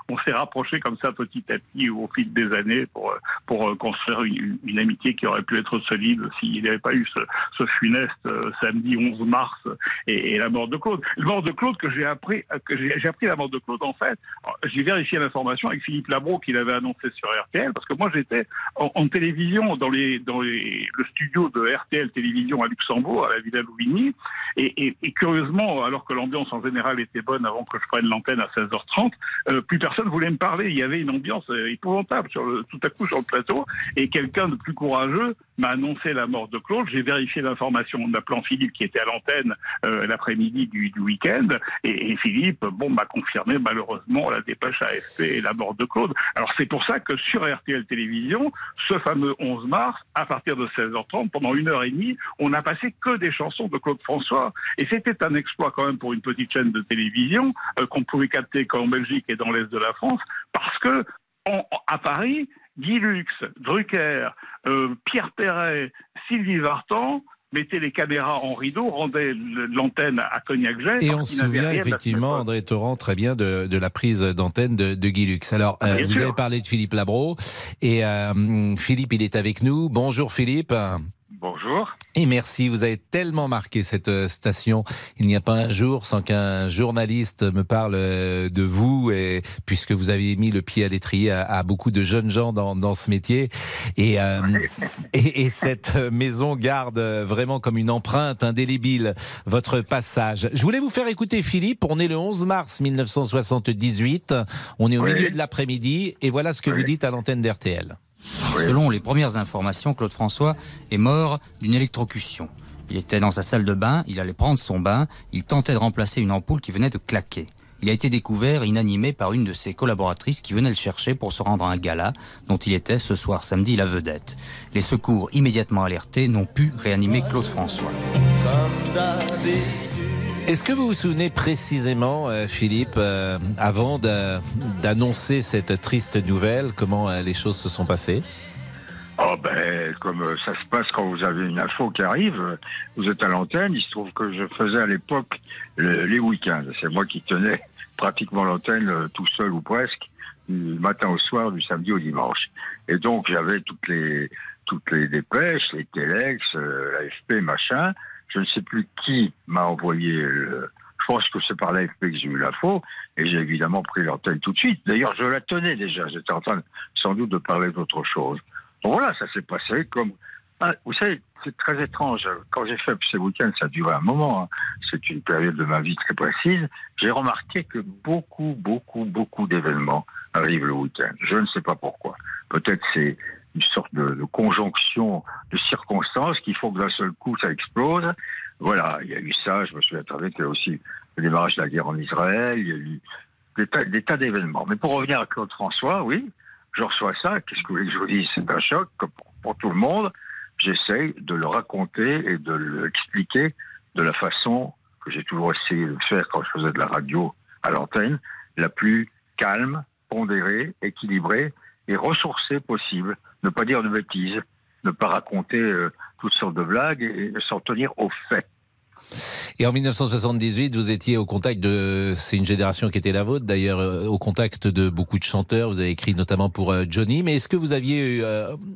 P: On s'est rapprochés comme ça petit à petit au fil des années pour euh, pour euh, construire une, amitié qui aurait pu être solide s'il n'y avait pas eu ce, funeste euh, samedi 11 mars et. La mort de Claude que j'ai appris, que j'ai appris la mort de Claude en fait. J'ai vérifié l'information avec Philippe Labro qui l'avait annoncé sur RTL parce que moi j'étais en, télévision dans le studio de RTL Télévision à Luxembourg à la Villa Louvigny et, curieusement alors que l'ambiance en général était bonne avant que je prenne l'antenne à 16h30, euh, plus personne voulait me parler. Il y avait une ambiance euh, épouvantable tout à coup sur le plateau et quelqu'un de plus courageux m'a annoncé la mort de Claude. J'ai vérifié l'information en appelant Philippe qui était à l'antenne euh, l'après-midi du week-end et, Philippe bon m'a confirmé malheureusement la dépêche AFP et la mort de Claude. Alors c'est pour ça que sur RTL Télévision, ce fameux 11 mars, à partir de 16h30, pendant une heure et demie, on n'a passé que des chansons de Claude François. Et c'était un exploit quand même pour une petite chaîne de télévision euh, qu'on pouvait capter qu'en Belgique et dans l'Est de la France, parce que à Paris, Guy Lux, Drucker, euh, Pierre Perret, Sylvie Vartan mettaient les caméras en rideau, le- l'antenne à Cognac-Jet.
C: Et
P: parce
C: on se souvient effectivement. André Torrent, très bien de, de la prise d'antenne de, de Guy Lux. Alors, euh,
P: Bien
C: vous
P: sûr.
C: avez parlé de Philippe Labro, et euh, Philippe, il est avec nous. Bonjour Philippe.
S: Bonjour.
C: Et merci, vous avez tellement marqué cette euh, station. Il n'y a pas un jour sans qu'un journaliste me parle euh, de vous, et, puisque vous avez mis le pied à l'étrier à, à beaucoup de jeunes gens dans, dans ce métier. Et, euh, et, et cette maison garde vraiment comme une empreinte indélébile votre passage. Je voulais vous faire écouter Philippe. On est le 11 mars 1978. On est au
O: Oui.
C: milieu de l'après-midi. Et voilà ce que vous dites à l'antenne d'RTL.
O: Selon les premières informations, Claude François est mort d'une électrocution. Il était dans sa salle de bain, il allait prendre son bain, il tentait de remplacer une ampoule qui venait de claquer. Il a été découvert inanimé par une de ses collaboratrices qui venait le chercher pour se rendre à un gala dont il était ce soir samedi la vedette. Les secours immédiatement alertés n'ont pu réanimer Claude François.
C: Est-ce que vous vous souvenez précisément, euh, Philippe, euh, avant d'a- d'annoncer cette triste nouvelle, comment euh, les choses se sont passées?
S: Oh ben, comme ça se passe quand vous avez une info qui arrive, vous êtes à l'antenne, il se trouve que je faisais à l'époque le- les week-ends. C'est moi qui tenais pratiquement l'antenne tout seul ou presque, du matin au soir, du samedi au dimanche. Et donc j'avais toutes les toutes les dépêches, les téléx, l'AFP, machin. Je ne sais plus qui m'a envoyé le, je pense que c'est par l'AFP que j'ai eu l'info, et j'ai évidemment pris l'antenne tout de suite. D'ailleurs, je la tenais déjà, j'étais en train sans doute de parler d'autre chose. Donc voilà, ça s'est passé comme... Ah, vous savez, c'est très étrange. Quand j'ai fait ces week-ends, ça a duré un moment, hein. c'est une période de ma vie très précise, j'ai remarqué que beaucoup, beaucoup, beaucoup d'événements arrivent le week-end. Je ne sais pas pourquoi. Peut-être c'est une sorte de, de conjonction de circonstances qui font que d'un seul coup, ça explose. Voilà, il y a eu ça, je me souviens très bien qu'il y a aussi le démarrage de la guerre en Israël, il y a eu des tas, des tas d'événements. Mais pour revenir à Claude François, oui, je reçois ça, qu'est-ce que vous voulez que je vous dise? C'est un choc, comme pour, pour tout le monde. J'essaye de le raconter et de l'expliquer de la façon que j'ai toujours essayé de faire quand je faisais de la radio à l'antenne, la plus calme, pondérée, équilibrée et ressourcé possible. Ne pas dire de bêtises, ne pas raconter euh, toutes sortes de blagues et, et s'en tenir aux faits.
C: Et en 1978, vous étiez au contact de. C'est une génération qui était la vôtre, d'ailleurs, euh, au contact de beaucoup de chanteurs. Vous avez écrit notamment pour euh, Johnny. Mais est-ce que vous aviez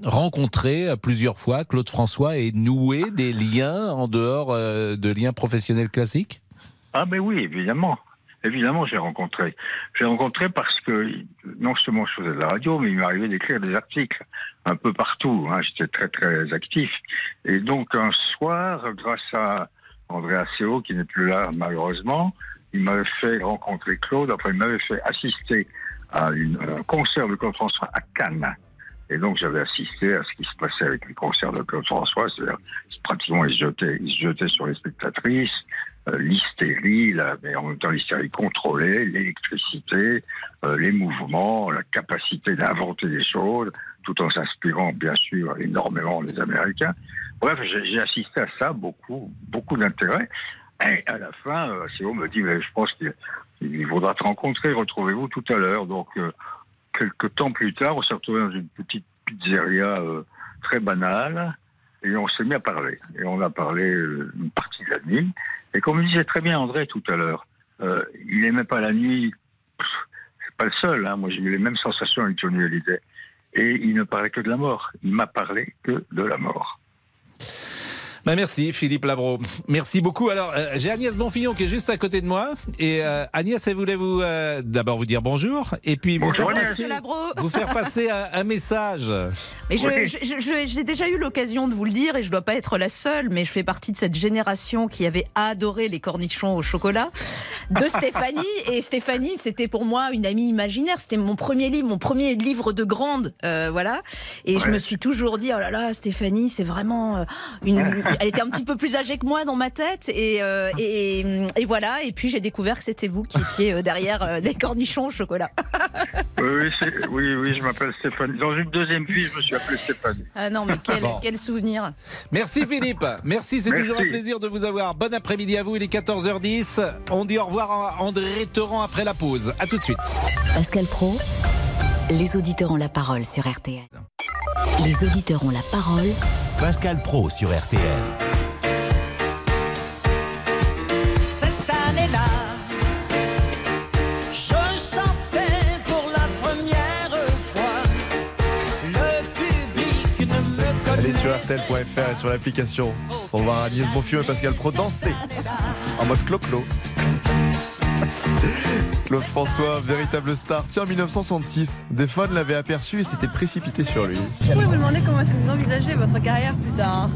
C: rencontré plusieurs fois Claude François et noué des liens en dehors de liens professionnels classiques?
S: Ah, mais oui, évidemment. Évidemment, j'ai rencontré. J'ai rencontré parce que non seulement je faisais de la radio, mais il m'arrivait d'écrire des articles un peu partout. hein. J'étais très très actif. Et donc un soir, grâce à André Asseo, qui n'est plus là malheureusement, il m'avait fait rencontrer Claude. Enfin, il m'avait fait assister à un concert de Claude François à Cannes. Et donc j'avais assisté à ce qui se passait avec les concerts de Claude François, c'est-à-dire c'est pratiquement il se jetait, il se jetait sur les spectatrices, l'hystérie, la- mais en même temps l'hystérie contrôlée, l'électricité, euh, les mouvements, la capacité d'inventer des choses, tout en s'inspirant bien sûr énormément des Américains. Bref, j'ai assisté à ça, beaucoup, beaucoup d'intérêt. Et à la fin, euh, Théo me dit, je pense qu'il il faudra te rencontrer, retrouvez-vous tout à l'heure. Donc, euh, quelques temps plus tard, on s'est retrouvé dans une petite pizzeria euh, très banale et on s'est mis à parler. Et on a parlé euh, une partie de la nuit. Et comme disait très bien André tout à l'heure, euh, il n'aimait pas la nuit. C'est pas le seul. Hein. Moi, j'ai eu les mêmes sensations avec Johnny Hallyday. Et il ne parlait que de la mort. Il m'a parlé que de la mort.
C: Bah merci Philippe Labro. Merci beaucoup. Alors euh, j'ai Agnès Bonfillon qui est juste à côté de moi et euh, Agnès elle voulait vous euh, d'abord vous dire bonjour et puis vous
R: Bonjour,
C: faire passer, vous faire passer un, un message.
R: Mais je- je- je- je- j'ai déjà eu l'occasion de vous le dire et je dois pas être la seule, mais je fais partie de cette génération qui avait adoré les cornichons au chocolat de Stéphanie. Et Stéphanie, c'était pour moi une amie imaginaire. C'était mon premier livre, mon premier livre de grande, euh, voilà. Et je me suis toujours dit, oh là là, Stéphanie, c'est vraiment euh, une. Elle était un petit peu plus âgée que moi dans ma tête, et euh, et, et voilà. Et puis j'ai découvert que c'était vous qui étiez euh, derrière euh, les cornichons au chocolat.
S: Oui, oui, oui, oui, je m'appelle Stéphane. Dans une deuxième vie, je me suis appelé Stéphane.
R: Ah non, mais quel,
C: Bon.
R: quel souvenir.
C: Merci Philippe. Merci, c'est toujours un plaisir de vous avoir. Bon après-midi à vous, il est 14h10. On dit au revoir à André Torrent après la pause. À tout de suite.
B: Pascal Pro, les auditeurs ont la parole sur RTL. Les auditeurs ont la parole.
A: Pascal Pro sur RTL.
I: Cette année-là, je chantais pour la première fois. Le public ne me connaît
J: Allez sur RTL.fr et sur l'application pour voir Agnès Bonfillon et Pascal Pro danser en mode clo-clo. Claude François, véritable star. Tiens, en 1966, des fans l'avaient aperçu et s'étaient précipités sur lui.
T: Je peux vous demander comment est-ce que vous envisagez votre carrière plus tard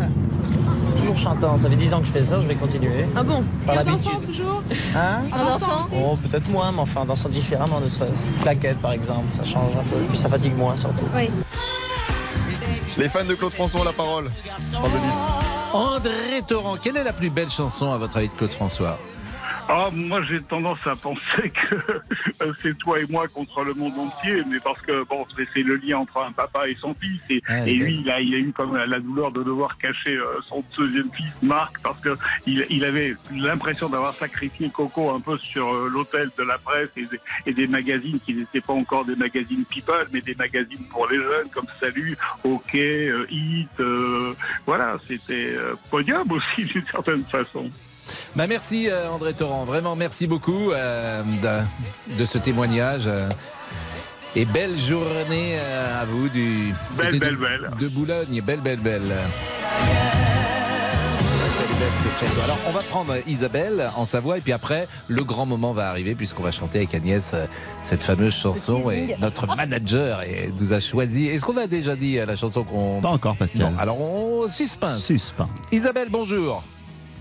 K: Toujours chantant, ça fait 10 ans que je fais ça, je vais continuer.
T: Ah bon?
K: Par
T: Et en
K: l'habitude.
T: dansant toujours?
K: Hein?
T: En dansant
K: Oh, peut-être moins, mais enfin, dansant différemment, ne serait-ce. Claquette, par exemple, ça change un peu. Puis ça fatigue moins, surtout.
T: Oui.
J: Les fans de Claude François ont la parole. En.
C: André Torrent, quelle est la plus belle chanson à votre avis de Claude François?
M: Ah, moi j'ai tendance à penser que euh, c'est toi et moi contre le monde entier, mais parce que bon, c'est le lien entre un papa et son fils, et,
C: Ah,
M: et lui il a, il a eu comme la douleur de devoir cacher euh, son deuxième fils Marc, parce que il, il avait l'impression d'avoir sacrifié Coco un peu sur euh, l'autel de la presse et des, et des magazines qui n'étaient pas encore des magazines people, mais des magazines pour les jeunes comme Salut, OK, Hit, euh, voilà, c'était podium aussi d'une certaine façon.
C: Bah merci euh, André Torrent, vraiment merci beaucoup euh, de, ce témoignage. euh, et belle journée à vous du
M: Belle,
C: côté
M: belle,
C: de,
M: belle.
C: de Boulogne, belle belle belle. Alors on va prendre Isabelle en Savoie et puis après le grand moment va arriver puisqu'on va chanter avec Agnès cette fameuse chanson et notre manager et nous a choisi. Est-ce qu'on a déjà dit la chanson qu'on
A: Pas encore, Pascal.
C: Non, alors on suspense.
A: Suspense.
C: Isabelle, bonjour.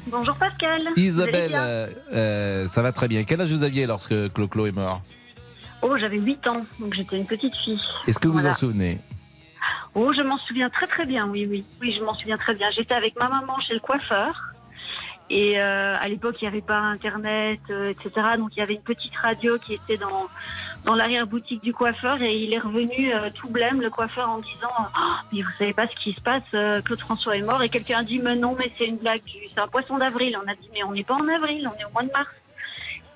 T: Bonjour Pascal.
C: Isabelle, euh, euh, ça va très bien. Quel âge vous aviez lorsque Clo-Clo est mort
T: Oh, j'avais 8 ans, donc j'étais une petite fille.
C: Est-ce que vous
T: Voilà.
C: en souvenez
T: Oh, je m'en souviens très très bien, oui, oui. Oui, je m'en souviens très bien. J'étais avec ma maman chez le coiffeur. Et euh, à l'époque, il n'y avait pas Internet, euh, etc. Donc il y avait une petite radio qui était dans, dans l'arrière-boutique du coiffeur. Et il est revenu euh, tout blême, le coiffeur, en disant Oh, Mais vous savez pas ce qui se passe, euh, Claude François est mort. Et quelqu'un a dit Mais non, mais c'est une blague, c'est un poisson d'avril. On a dit Mais on n'est pas en avril, on est au mois de mars.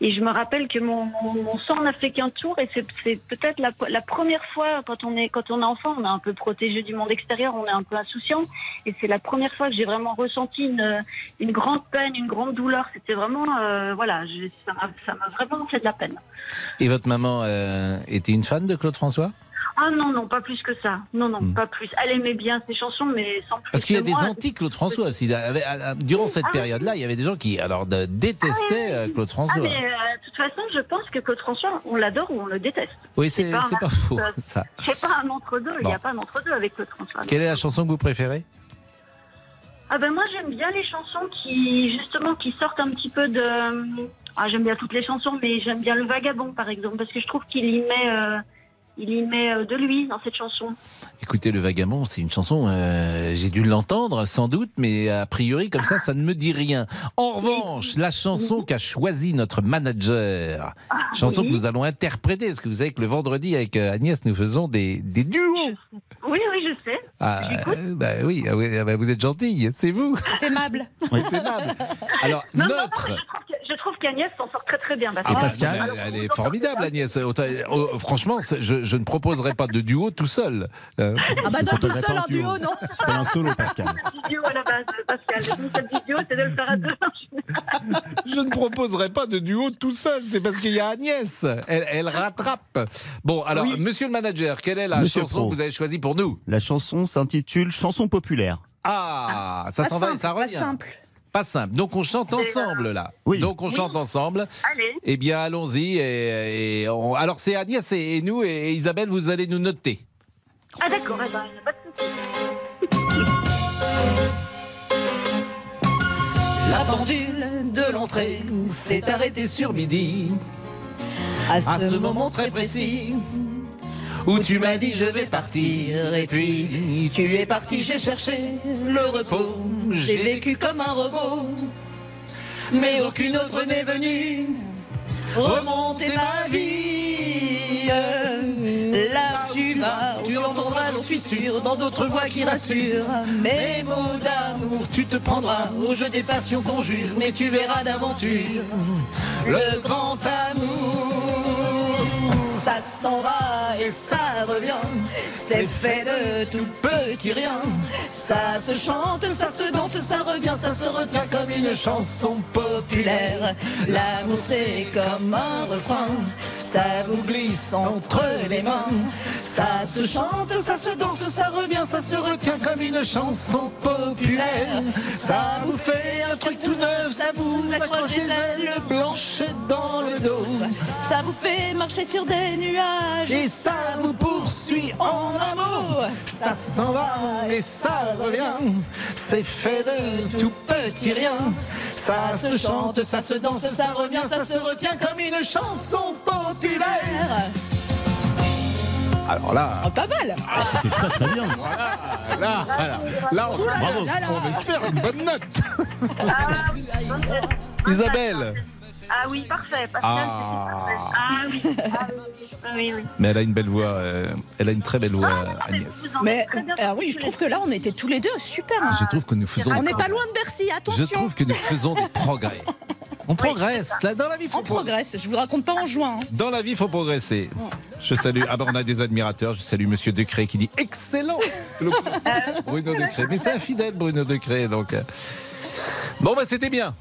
T: Et je me rappelle que mon, mon, mon sang n'a fait qu'un tour et c'est peut-être la, première fois quand on est quand on est enfant, on est un peu protégé du monde extérieur, on est un peu insouciant et c'est la première fois que j'ai vraiment ressenti une, une grande peine, une grande douleur. C'était vraiment euh, voilà, je- ça m'a vraiment fait de la peine.
C: Et votre maman euh, était une fan de Claude François?
T: Ah non non, pas plus que ça. Non non, pas plus. Elle aimait bien ses chansons mais sans plus.
C: Hmm. Parce qu'il y a des
T: moi.
C: anti-Claude François aussi. Durant cette
T: Ah
C: période-là, il y avait des gens qui alors détestaient euh, Claude
T: Ah
C: François.
T: mais euh, de toute façon, je pense que Claude François, on l'adore ou on le déteste.
C: Oui, c'est pas faux
T: euh,
C: ça.
T: C'est pas un entre-deux, il n'y a pas un entre-deux avec Claude François.
C: Quelle est la chanson que vous préférez?
T: Ah ben moi j'aime bien les chansons qui justement qui sortent un petit peu de ah j'aime bien toutes les chansons mais j'aime bien le vagabond par exemple parce que je trouve qu'il y met euh, il y met euh, de lui dans cette chanson.
C: Écoutez, Le Vagabond, c'est une chanson, euh, j'ai dû l'entendre sans doute, mais a priori, comme ça, ça ne me dit rien. En revanche, la chanson qu'a choisie notre manager, chanson
T: oui.
C: que nous allons interpréter, parce que vous savez que le vendredi, avec euh, Agnès, nous faisons des, des duos.
T: Oui oui je sais.
C: Ah, bah oui, ah oui, ah bah vous êtes gentille, c'est vous.
U: C'est aimable.
C: C'est aimable. Alors,
T: Non, non, non,
C: notre...
T: je trouve qu'Agnès s'en sort très très bien.
C: Ah,
T: Pascal.
C: elle,
T: Alors,
C: elle
T: vous
C: est formidable, Agnès. Autant- oh, franchement, je, je ne proposerai pas de duo tout seul. Euh,
U: Ah bah non, tout seul en duo, non
V: C'est pas un solo, Pascal.
T: vidéo à la base, Pascal. Vidéo, c'est de le faire à deux.
C: Je ne proposerai pas de duo tout seul, c'est parce qu'il y a Agnès. Elle, elle rattrape. Bon, alors, monsieur le manager, quelle est la
V: Monsieur
C: chanson
V: Pro.
C: que vous avez choisie pour nous?
V: La chanson s'intitule Chanson populaire.
C: Ah, ça
V: Pas
C: s'en va ça
V: pas
C: revient.
V: simple.
C: Pas simple. Donc on chante ensemble là.
V: Oui.
C: Donc on chante ensemble.
T: Allez.
C: Eh bien allons-y. Et, et on- Alors c'est Agnès et, et nous et Isabelle, vous allez nous noter.
T: Ah d'accord, eh ben, pas de.
R: La pendule de l'entrée s'est arrêtée sur midi.
C: À ce moment très précis
R: où tu m'as dit je vais partir et puis tu es parti, j'ai cherché le repos, j'ai vécu comme un robot, mais aucune autre n'est venue remonter ma vie. Là où tu vas, tu entendras, j'en suis sûr, dans d'autres voix qui rassurent. Mes mots d'amour, tu te prendras au jeu des passions qu'on mais tu verras d'aventure le grand amour. Ça s'en va et ça revient, c'est fait de tout petit rien. Ça se chante, ça se danse, ça revient, ça se retient comme une chanson populaire. L'amour c'est comme un refrain, ça vous glisse entre les mains. Ça se chante, ça se danse, ça revient, ça se retient comme une chanson populaire. Ça vous fait un truc tout neuf, ça vous accroche des ailes blanches dans le dos. Ça vous fait marcher sur des nuages et ça vous poursuit en amour. Ça s'en va et ça revient, c'est fait de tout petit rien. Ça se chante, ça se danse, ça revient, ça se retient comme une chanson populaire.
C: Alors là,
U: Ah, pas mal.
V: C'était très très bien.
C: là, là, là, on,
U: Ouh là là
C: bravo,
U: là là.
C: on espère une bonne note.
T: Ah tête.
C: Isabelle.
T: Ah oui, parfait. Pascal,
C: Ah.
T: parfait. Ah oui, ah oui, ah oui.
C: Mais elle a une belle voix. euh, elle a une très belle voix, Agnès.
U: Mais ah oui, je trouve que là, on était tous les deux super.
C: Je trouve que nous faisons.
U: On
C: des
U: n'est pas
C: progrès.
U: loin de Bercy,
C: Je
U: attention.
C: trouve que nous faisons des progrès. On progresse. Là, dans la vie, faut
U: On progresse. Je vous raconte pas en juin. hein.
C: Dans la vie, il faut progresser. Je salue. Ah ben, on a des admirateurs. Je salue Monsieur Decré qui dit excellent. Le- Bruno Decré. Mais c'est un fidèle, Bruno Decré. Donc. euh. Bon, bah, c'était bien.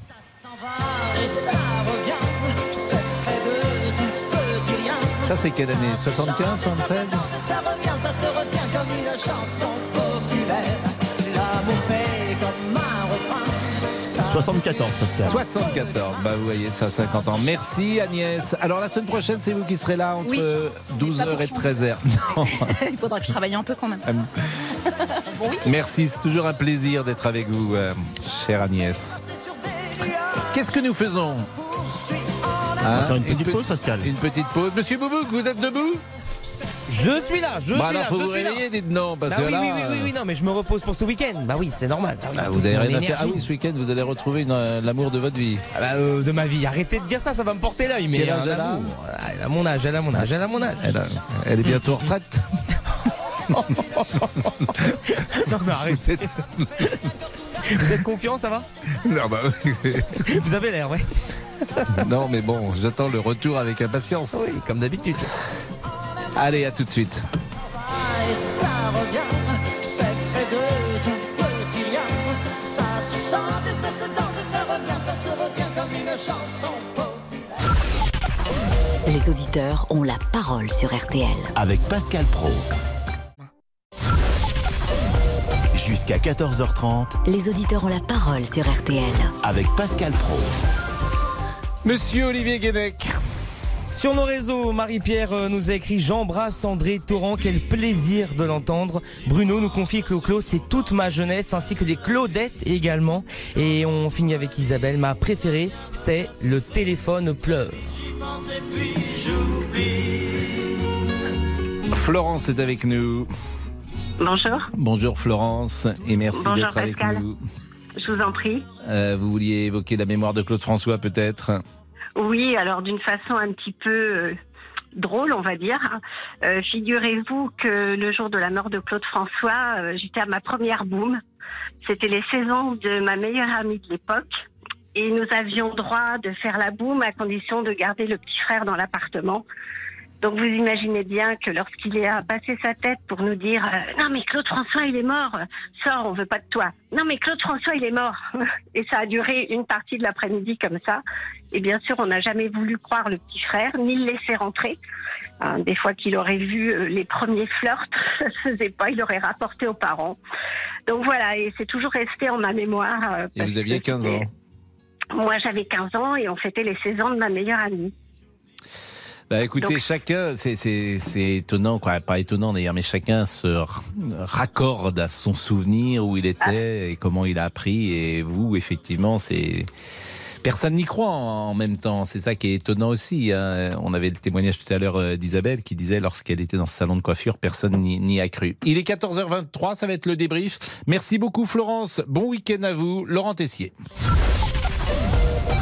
R: Ça c'est.
C: Ça, quelle année? 75, 76
R: Ça revient, ça se retient comme une chanson populaire. L'amour c'est comme un refrain.
V: 74, Pascal.
C: 74. Bah, vous voyez, ça, 50 ans. Merci, Agnès. Alors, la semaine prochaine, c'est vous qui serez là entre
U: Oui.
C: 12h et 13h. Non.
U: Il faudra que je travaille un peu quand même.
C: Merci, c'est toujours un plaisir d'être avec vous, euh, chère Agnès. Qu'est-ce que nous faisons
V: On va faire une petite
C: pe-
V: pause, Pascal.
C: Une petite pause. Monsieur Boubouk, vous êtes debout
N: Je suis là, je
C: Bah
N: suis
C: alors,
N: là.
C: faut
N: je
C: vous
N: suis
C: réveiller, dites non. Parce
N: Bah
C: que
N: oui,
C: là,
N: oui, oui, oui, oui, non, mais je me repose pour ce week-end. Bah oui, c'est normal. Bah oui,
C: bah,
N: toute
C: vous avez rien à faire. Ah oui, ce week-end, vous allez retrouver euh, l'amour de votre vie.
N: Ah bah, euh, de ma vie. Arrêtez de dire ça, ça va me porter l'œil. Mais
C: Quel âge
N: un
C: elle a.
N: Ah, Elle a mon âge, elle a mon âge, elle a mon âge.
C: Elle, a- elle est bientôt en retraite.
N: non, mais arrêtez. Vous êtes confiant, ça va
C: non, bah,
N: Vous avez l'air, ouais.
C: Non, mais bon, j'attends le retour avec impatience.
N: Oui, comme d'habitude.
C: Allez, à tout de suite.
I: Et ça revient, c'est près de tout petit lien. Ça se chante et ça se danse et ça revient, ça se revient comme une chanson.
B: Les auditeurs ont la parole sur RTL.
A: Avec Pascal Pro. Jusqu'à 14h30
B: Les auditeurs ont la parole sur RTL.
A: avec Pascal Pro.
C: Monsieur Olivier Guénec.
N: Sur nos réseaux, Marie-Pierre euh, nous a écrit J'embrasse André Torrent, quel plaisir de l'entendre. Bruno nous confie que Clos, c'est toute ma jeunesse, ainsi que les Claudettes également. Et on finit avec Isabelle, ma préférée, c'est Le téléphone pleure.
C: Florence est avec nous.
W: Bonjour.
C: Bonjour Florence et merci d'être avec
W: Pascal.
C: nous.
W: Je vous en prie.
C: Euh, vous vouliez évoquer la mémoire de Claude François peut-être?
W: Oui, alors d'une façon un petit peu euh, drôle, on va dire. Euh, Figurez-vous que le jour de la mort de Claude François, j'étais à ma première boum. C'était les saisons de ma meilleure amie de l'époque. Et nous avions droit de faire la boum à condition de garder le petit frère dans l'appartement. Donc vous imaginez bien que lorsqu'il a passé sa tête pour nous dire euh, non mais Claude François il est mort, sors on veut pas de toi. Non mais Claude François il est mort et ça a duré une partie de l'après-midi comme ça. Et bien sûr on n'a jamais voulu croire le petit frère ni le laisser rentrer. Hein, des fois qu'il aurait vu euh, les premiers flirts, ça se faisait pas, il aurait rapporté aux parents. Donc voilà et c'est toujours resté en ma mémoire. euh,
C: Et vous aviez
W: que
C: 15 ans.
W: Moi j'avais 15 ans et on fêtait les 16 ans de ma meilleure amie.
C: Bah écoutez,
W: Donc-
C: chacun, c'est- c'est c'est étonnant, quoi, pas étonnant d'ailleurs, mais chacun se raccorde à son souvenir où il était et comment il a appris. Et vous, effectivement, c'est personne n'y croit en même temps. C'est ça qui est étonnant aussi. hein. On avait le témoignage tout à l'heure euh, d'Isabelle qui disait lorsqu'elle était dans ce salon de coiffure, personne n'y a cru. Il est 14h23, ça va être le débrief. Merci beaucoup Florence. Bon week-end à vous, Laurent Tessier.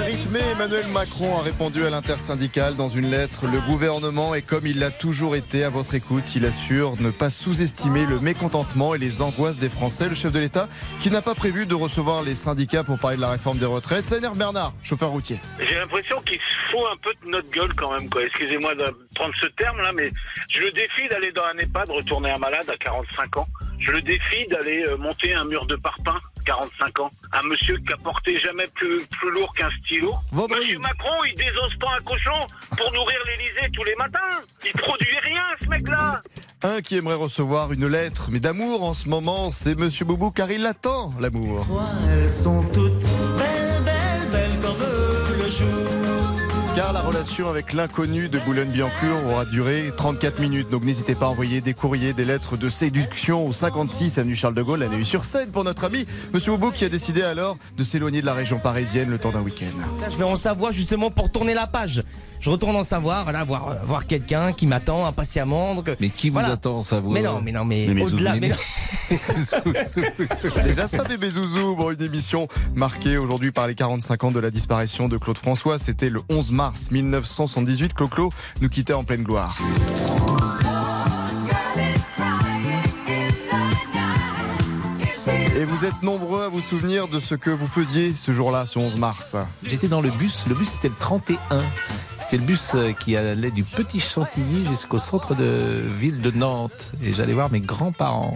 J: Rythmée, Emmanuel Macron a répondu à l'intersyndicale dans une lettre. Le gouvernement est comme il l'a toujours été à votre écoute. Il assure ne pas sous-estimer le mécontentement et les angoisses des Français. Le chef de l'État qui n'a pas prévu de recevoir les syndicats pour parler de la réforme des retraites. Énerve Bernard, chauffeur routier.
M: J'ai l'impression qu'il se fout un peu de notre gueule quand même. Excusez-moi de prendre ce terme-là, mais je le défie d'aller dans un EHPAD, retourner un malade à 45 ans. Je le défie d'aller euh, monter un mur de parpaing, 45 ans. Un monsieur qui a porté jamais plus, plus lourd qu'un stylo. Monsieur Macron, il désosse pas un cochon pour nourrir l'Élysée tous les matins. Il produit rien, ce mec-là.
J: Un qui aimerait recevoir une lettre, mais d'amour en ce moment, c'est Monsieur Boubou car il attend l'amour.
I: Elles sont toutes belles,
J: Car la relation avec l'inconnu de Boulogne-Billancourt aura duré 34 minutes. Donc n'hésitez pas à envoyer des courriers, des lettres de séduction au 56 avenue Charles de Gaulle, nuit sur scène pour notre ami Monsieur Boubou qui a décidé alors de s'éloigner de la région parisienne le temps d'un week-end.
N: Je vais en Savoie justement pour tourner la page. Je retourne en Savoie, voilà, voir, euh, voir quelqu'un qui m'attend impatiemment. Donc,
C: mais qui vous attend en Savoie
N: Mais non, mais non, mais, au-delà. mais-
J: Déjà ça, bébé Zouzou, bon, une émission marquée aujourd'hui par les 45 ans de la disparition de Claude François. C'était le 11 mars 1978. Clo-Clo nous quittait en pleine gloire. Vous êtes nombreux à vous souvenir de ce que vous faisiez ce jour-là, ce 11 mars.
C: J'étais dans le bus, le bus c'était le 31. C'était le bus euh, qui allait du Petit Chantilly jusqu'au centre de ville de Nantes. Et j'allais voir mes grands-parents.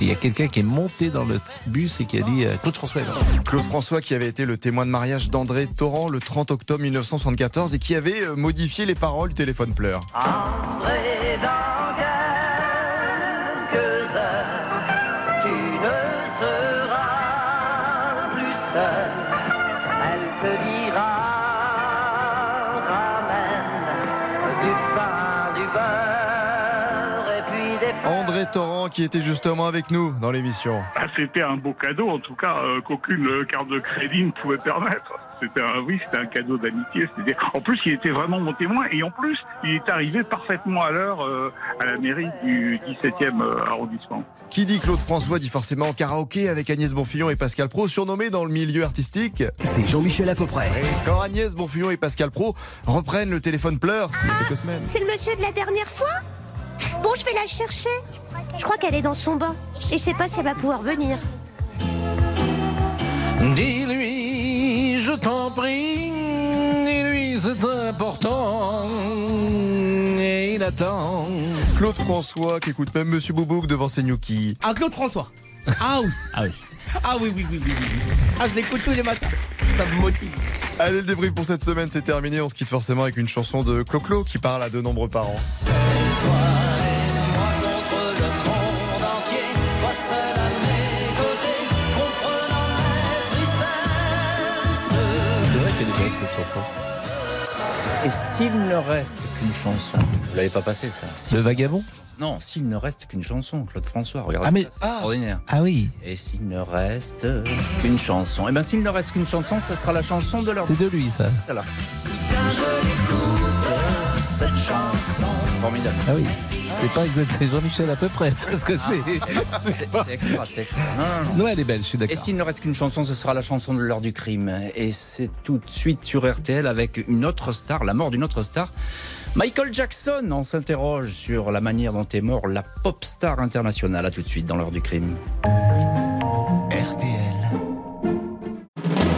C: Et il y a quelqu'un qui est monté dans le bus et qui a dit euh, Claude François.
J: Claude François qui avait été le témoin de mariage d'André Torrent le 30 octobre 1974 et qui avait euh, modifié les paroles du téléphone pleure.
I: André,
J: Torrent qui était justement avec nous dans l'émission.
X: Ah, C'était un beau cadeau, en tout cas, euh, qu'aucune euh, carte de crédit ne pouvait permettre.
P: C'était un, oui, c'était un cadeau d'amitié. En plus, il était vraiment mon témoin et en plus, il est arrivé parfaitement à l'heure euh, à la mairie du 17e euh, arrondissement.
J: Qui dit Claude François dit forcément karaoké avec Agnès Bonfillon et Pascal Pro, surnommés dans le milieu artistique.
V: C'est Jean-Michel à peu près.
J: Quand Agnès Bonfillon et Pascal Pro reprennent le téléphone pleure il y a quelques semaines.
X: C'est le monsieur de la dernière fois? Bon, je vais la chercher. Je crois qu'elle est dans son bain. Et je sais pas si elle va pouvoir venir.
C: Dis-lui, je t'en prie, dis-lui, c'est important. Et il attend.
J: Claude François qui écoute même Monsieur Boubouk devant ses gnocchis.
N: Ah, Claude François. Ah oui.
C: Ah oui.
N: Ah oui, oui, oui, oui, oui. Ah, je l'écoute tous les matins. Ça me motive.
J: Allez, le débrief pour cette semaine, c'est terminé. On se quitte forcément avec une chanson de Clo-Clo qui parle à de nombreux parents.
Q: Cette chanson. Et s'il ne reste qu'une chanson, vous l'avez pas passé ça
C: Le vagabond
Q: Non, s'il ne reste qu'une chanson, Claude François, regardez,
C: Ah, mais-
Q: c'est extraordinaire.
C: Ah oui.
Q: Et s'il ne reste qu'une chanson, et bien s'il ne reste qu'une chanson, ça sera la chanson de leur.
C: C'est de lui, ça.
Q: Celle-là. Cette chanson. Formidable.
C: Ah oui. C'est pas exact, c'est Jean-Michel à peu près. Parce que
Q: c'est. Extra, c'est extra. Non, non, non.
C: Non, elle est belle, je suis
Q: Et
C: d'accord.
Q: s'il ne reste qu'une chanson, ce sera la chanson de l'heure du crime. Et c'est tout de suite sur RTL avec une autre star, la mort d'une autre star. Michael Jackson, on s'interroge sur la manière dont est mort la pop star internationale. À tout de suite dans l'heure du crime.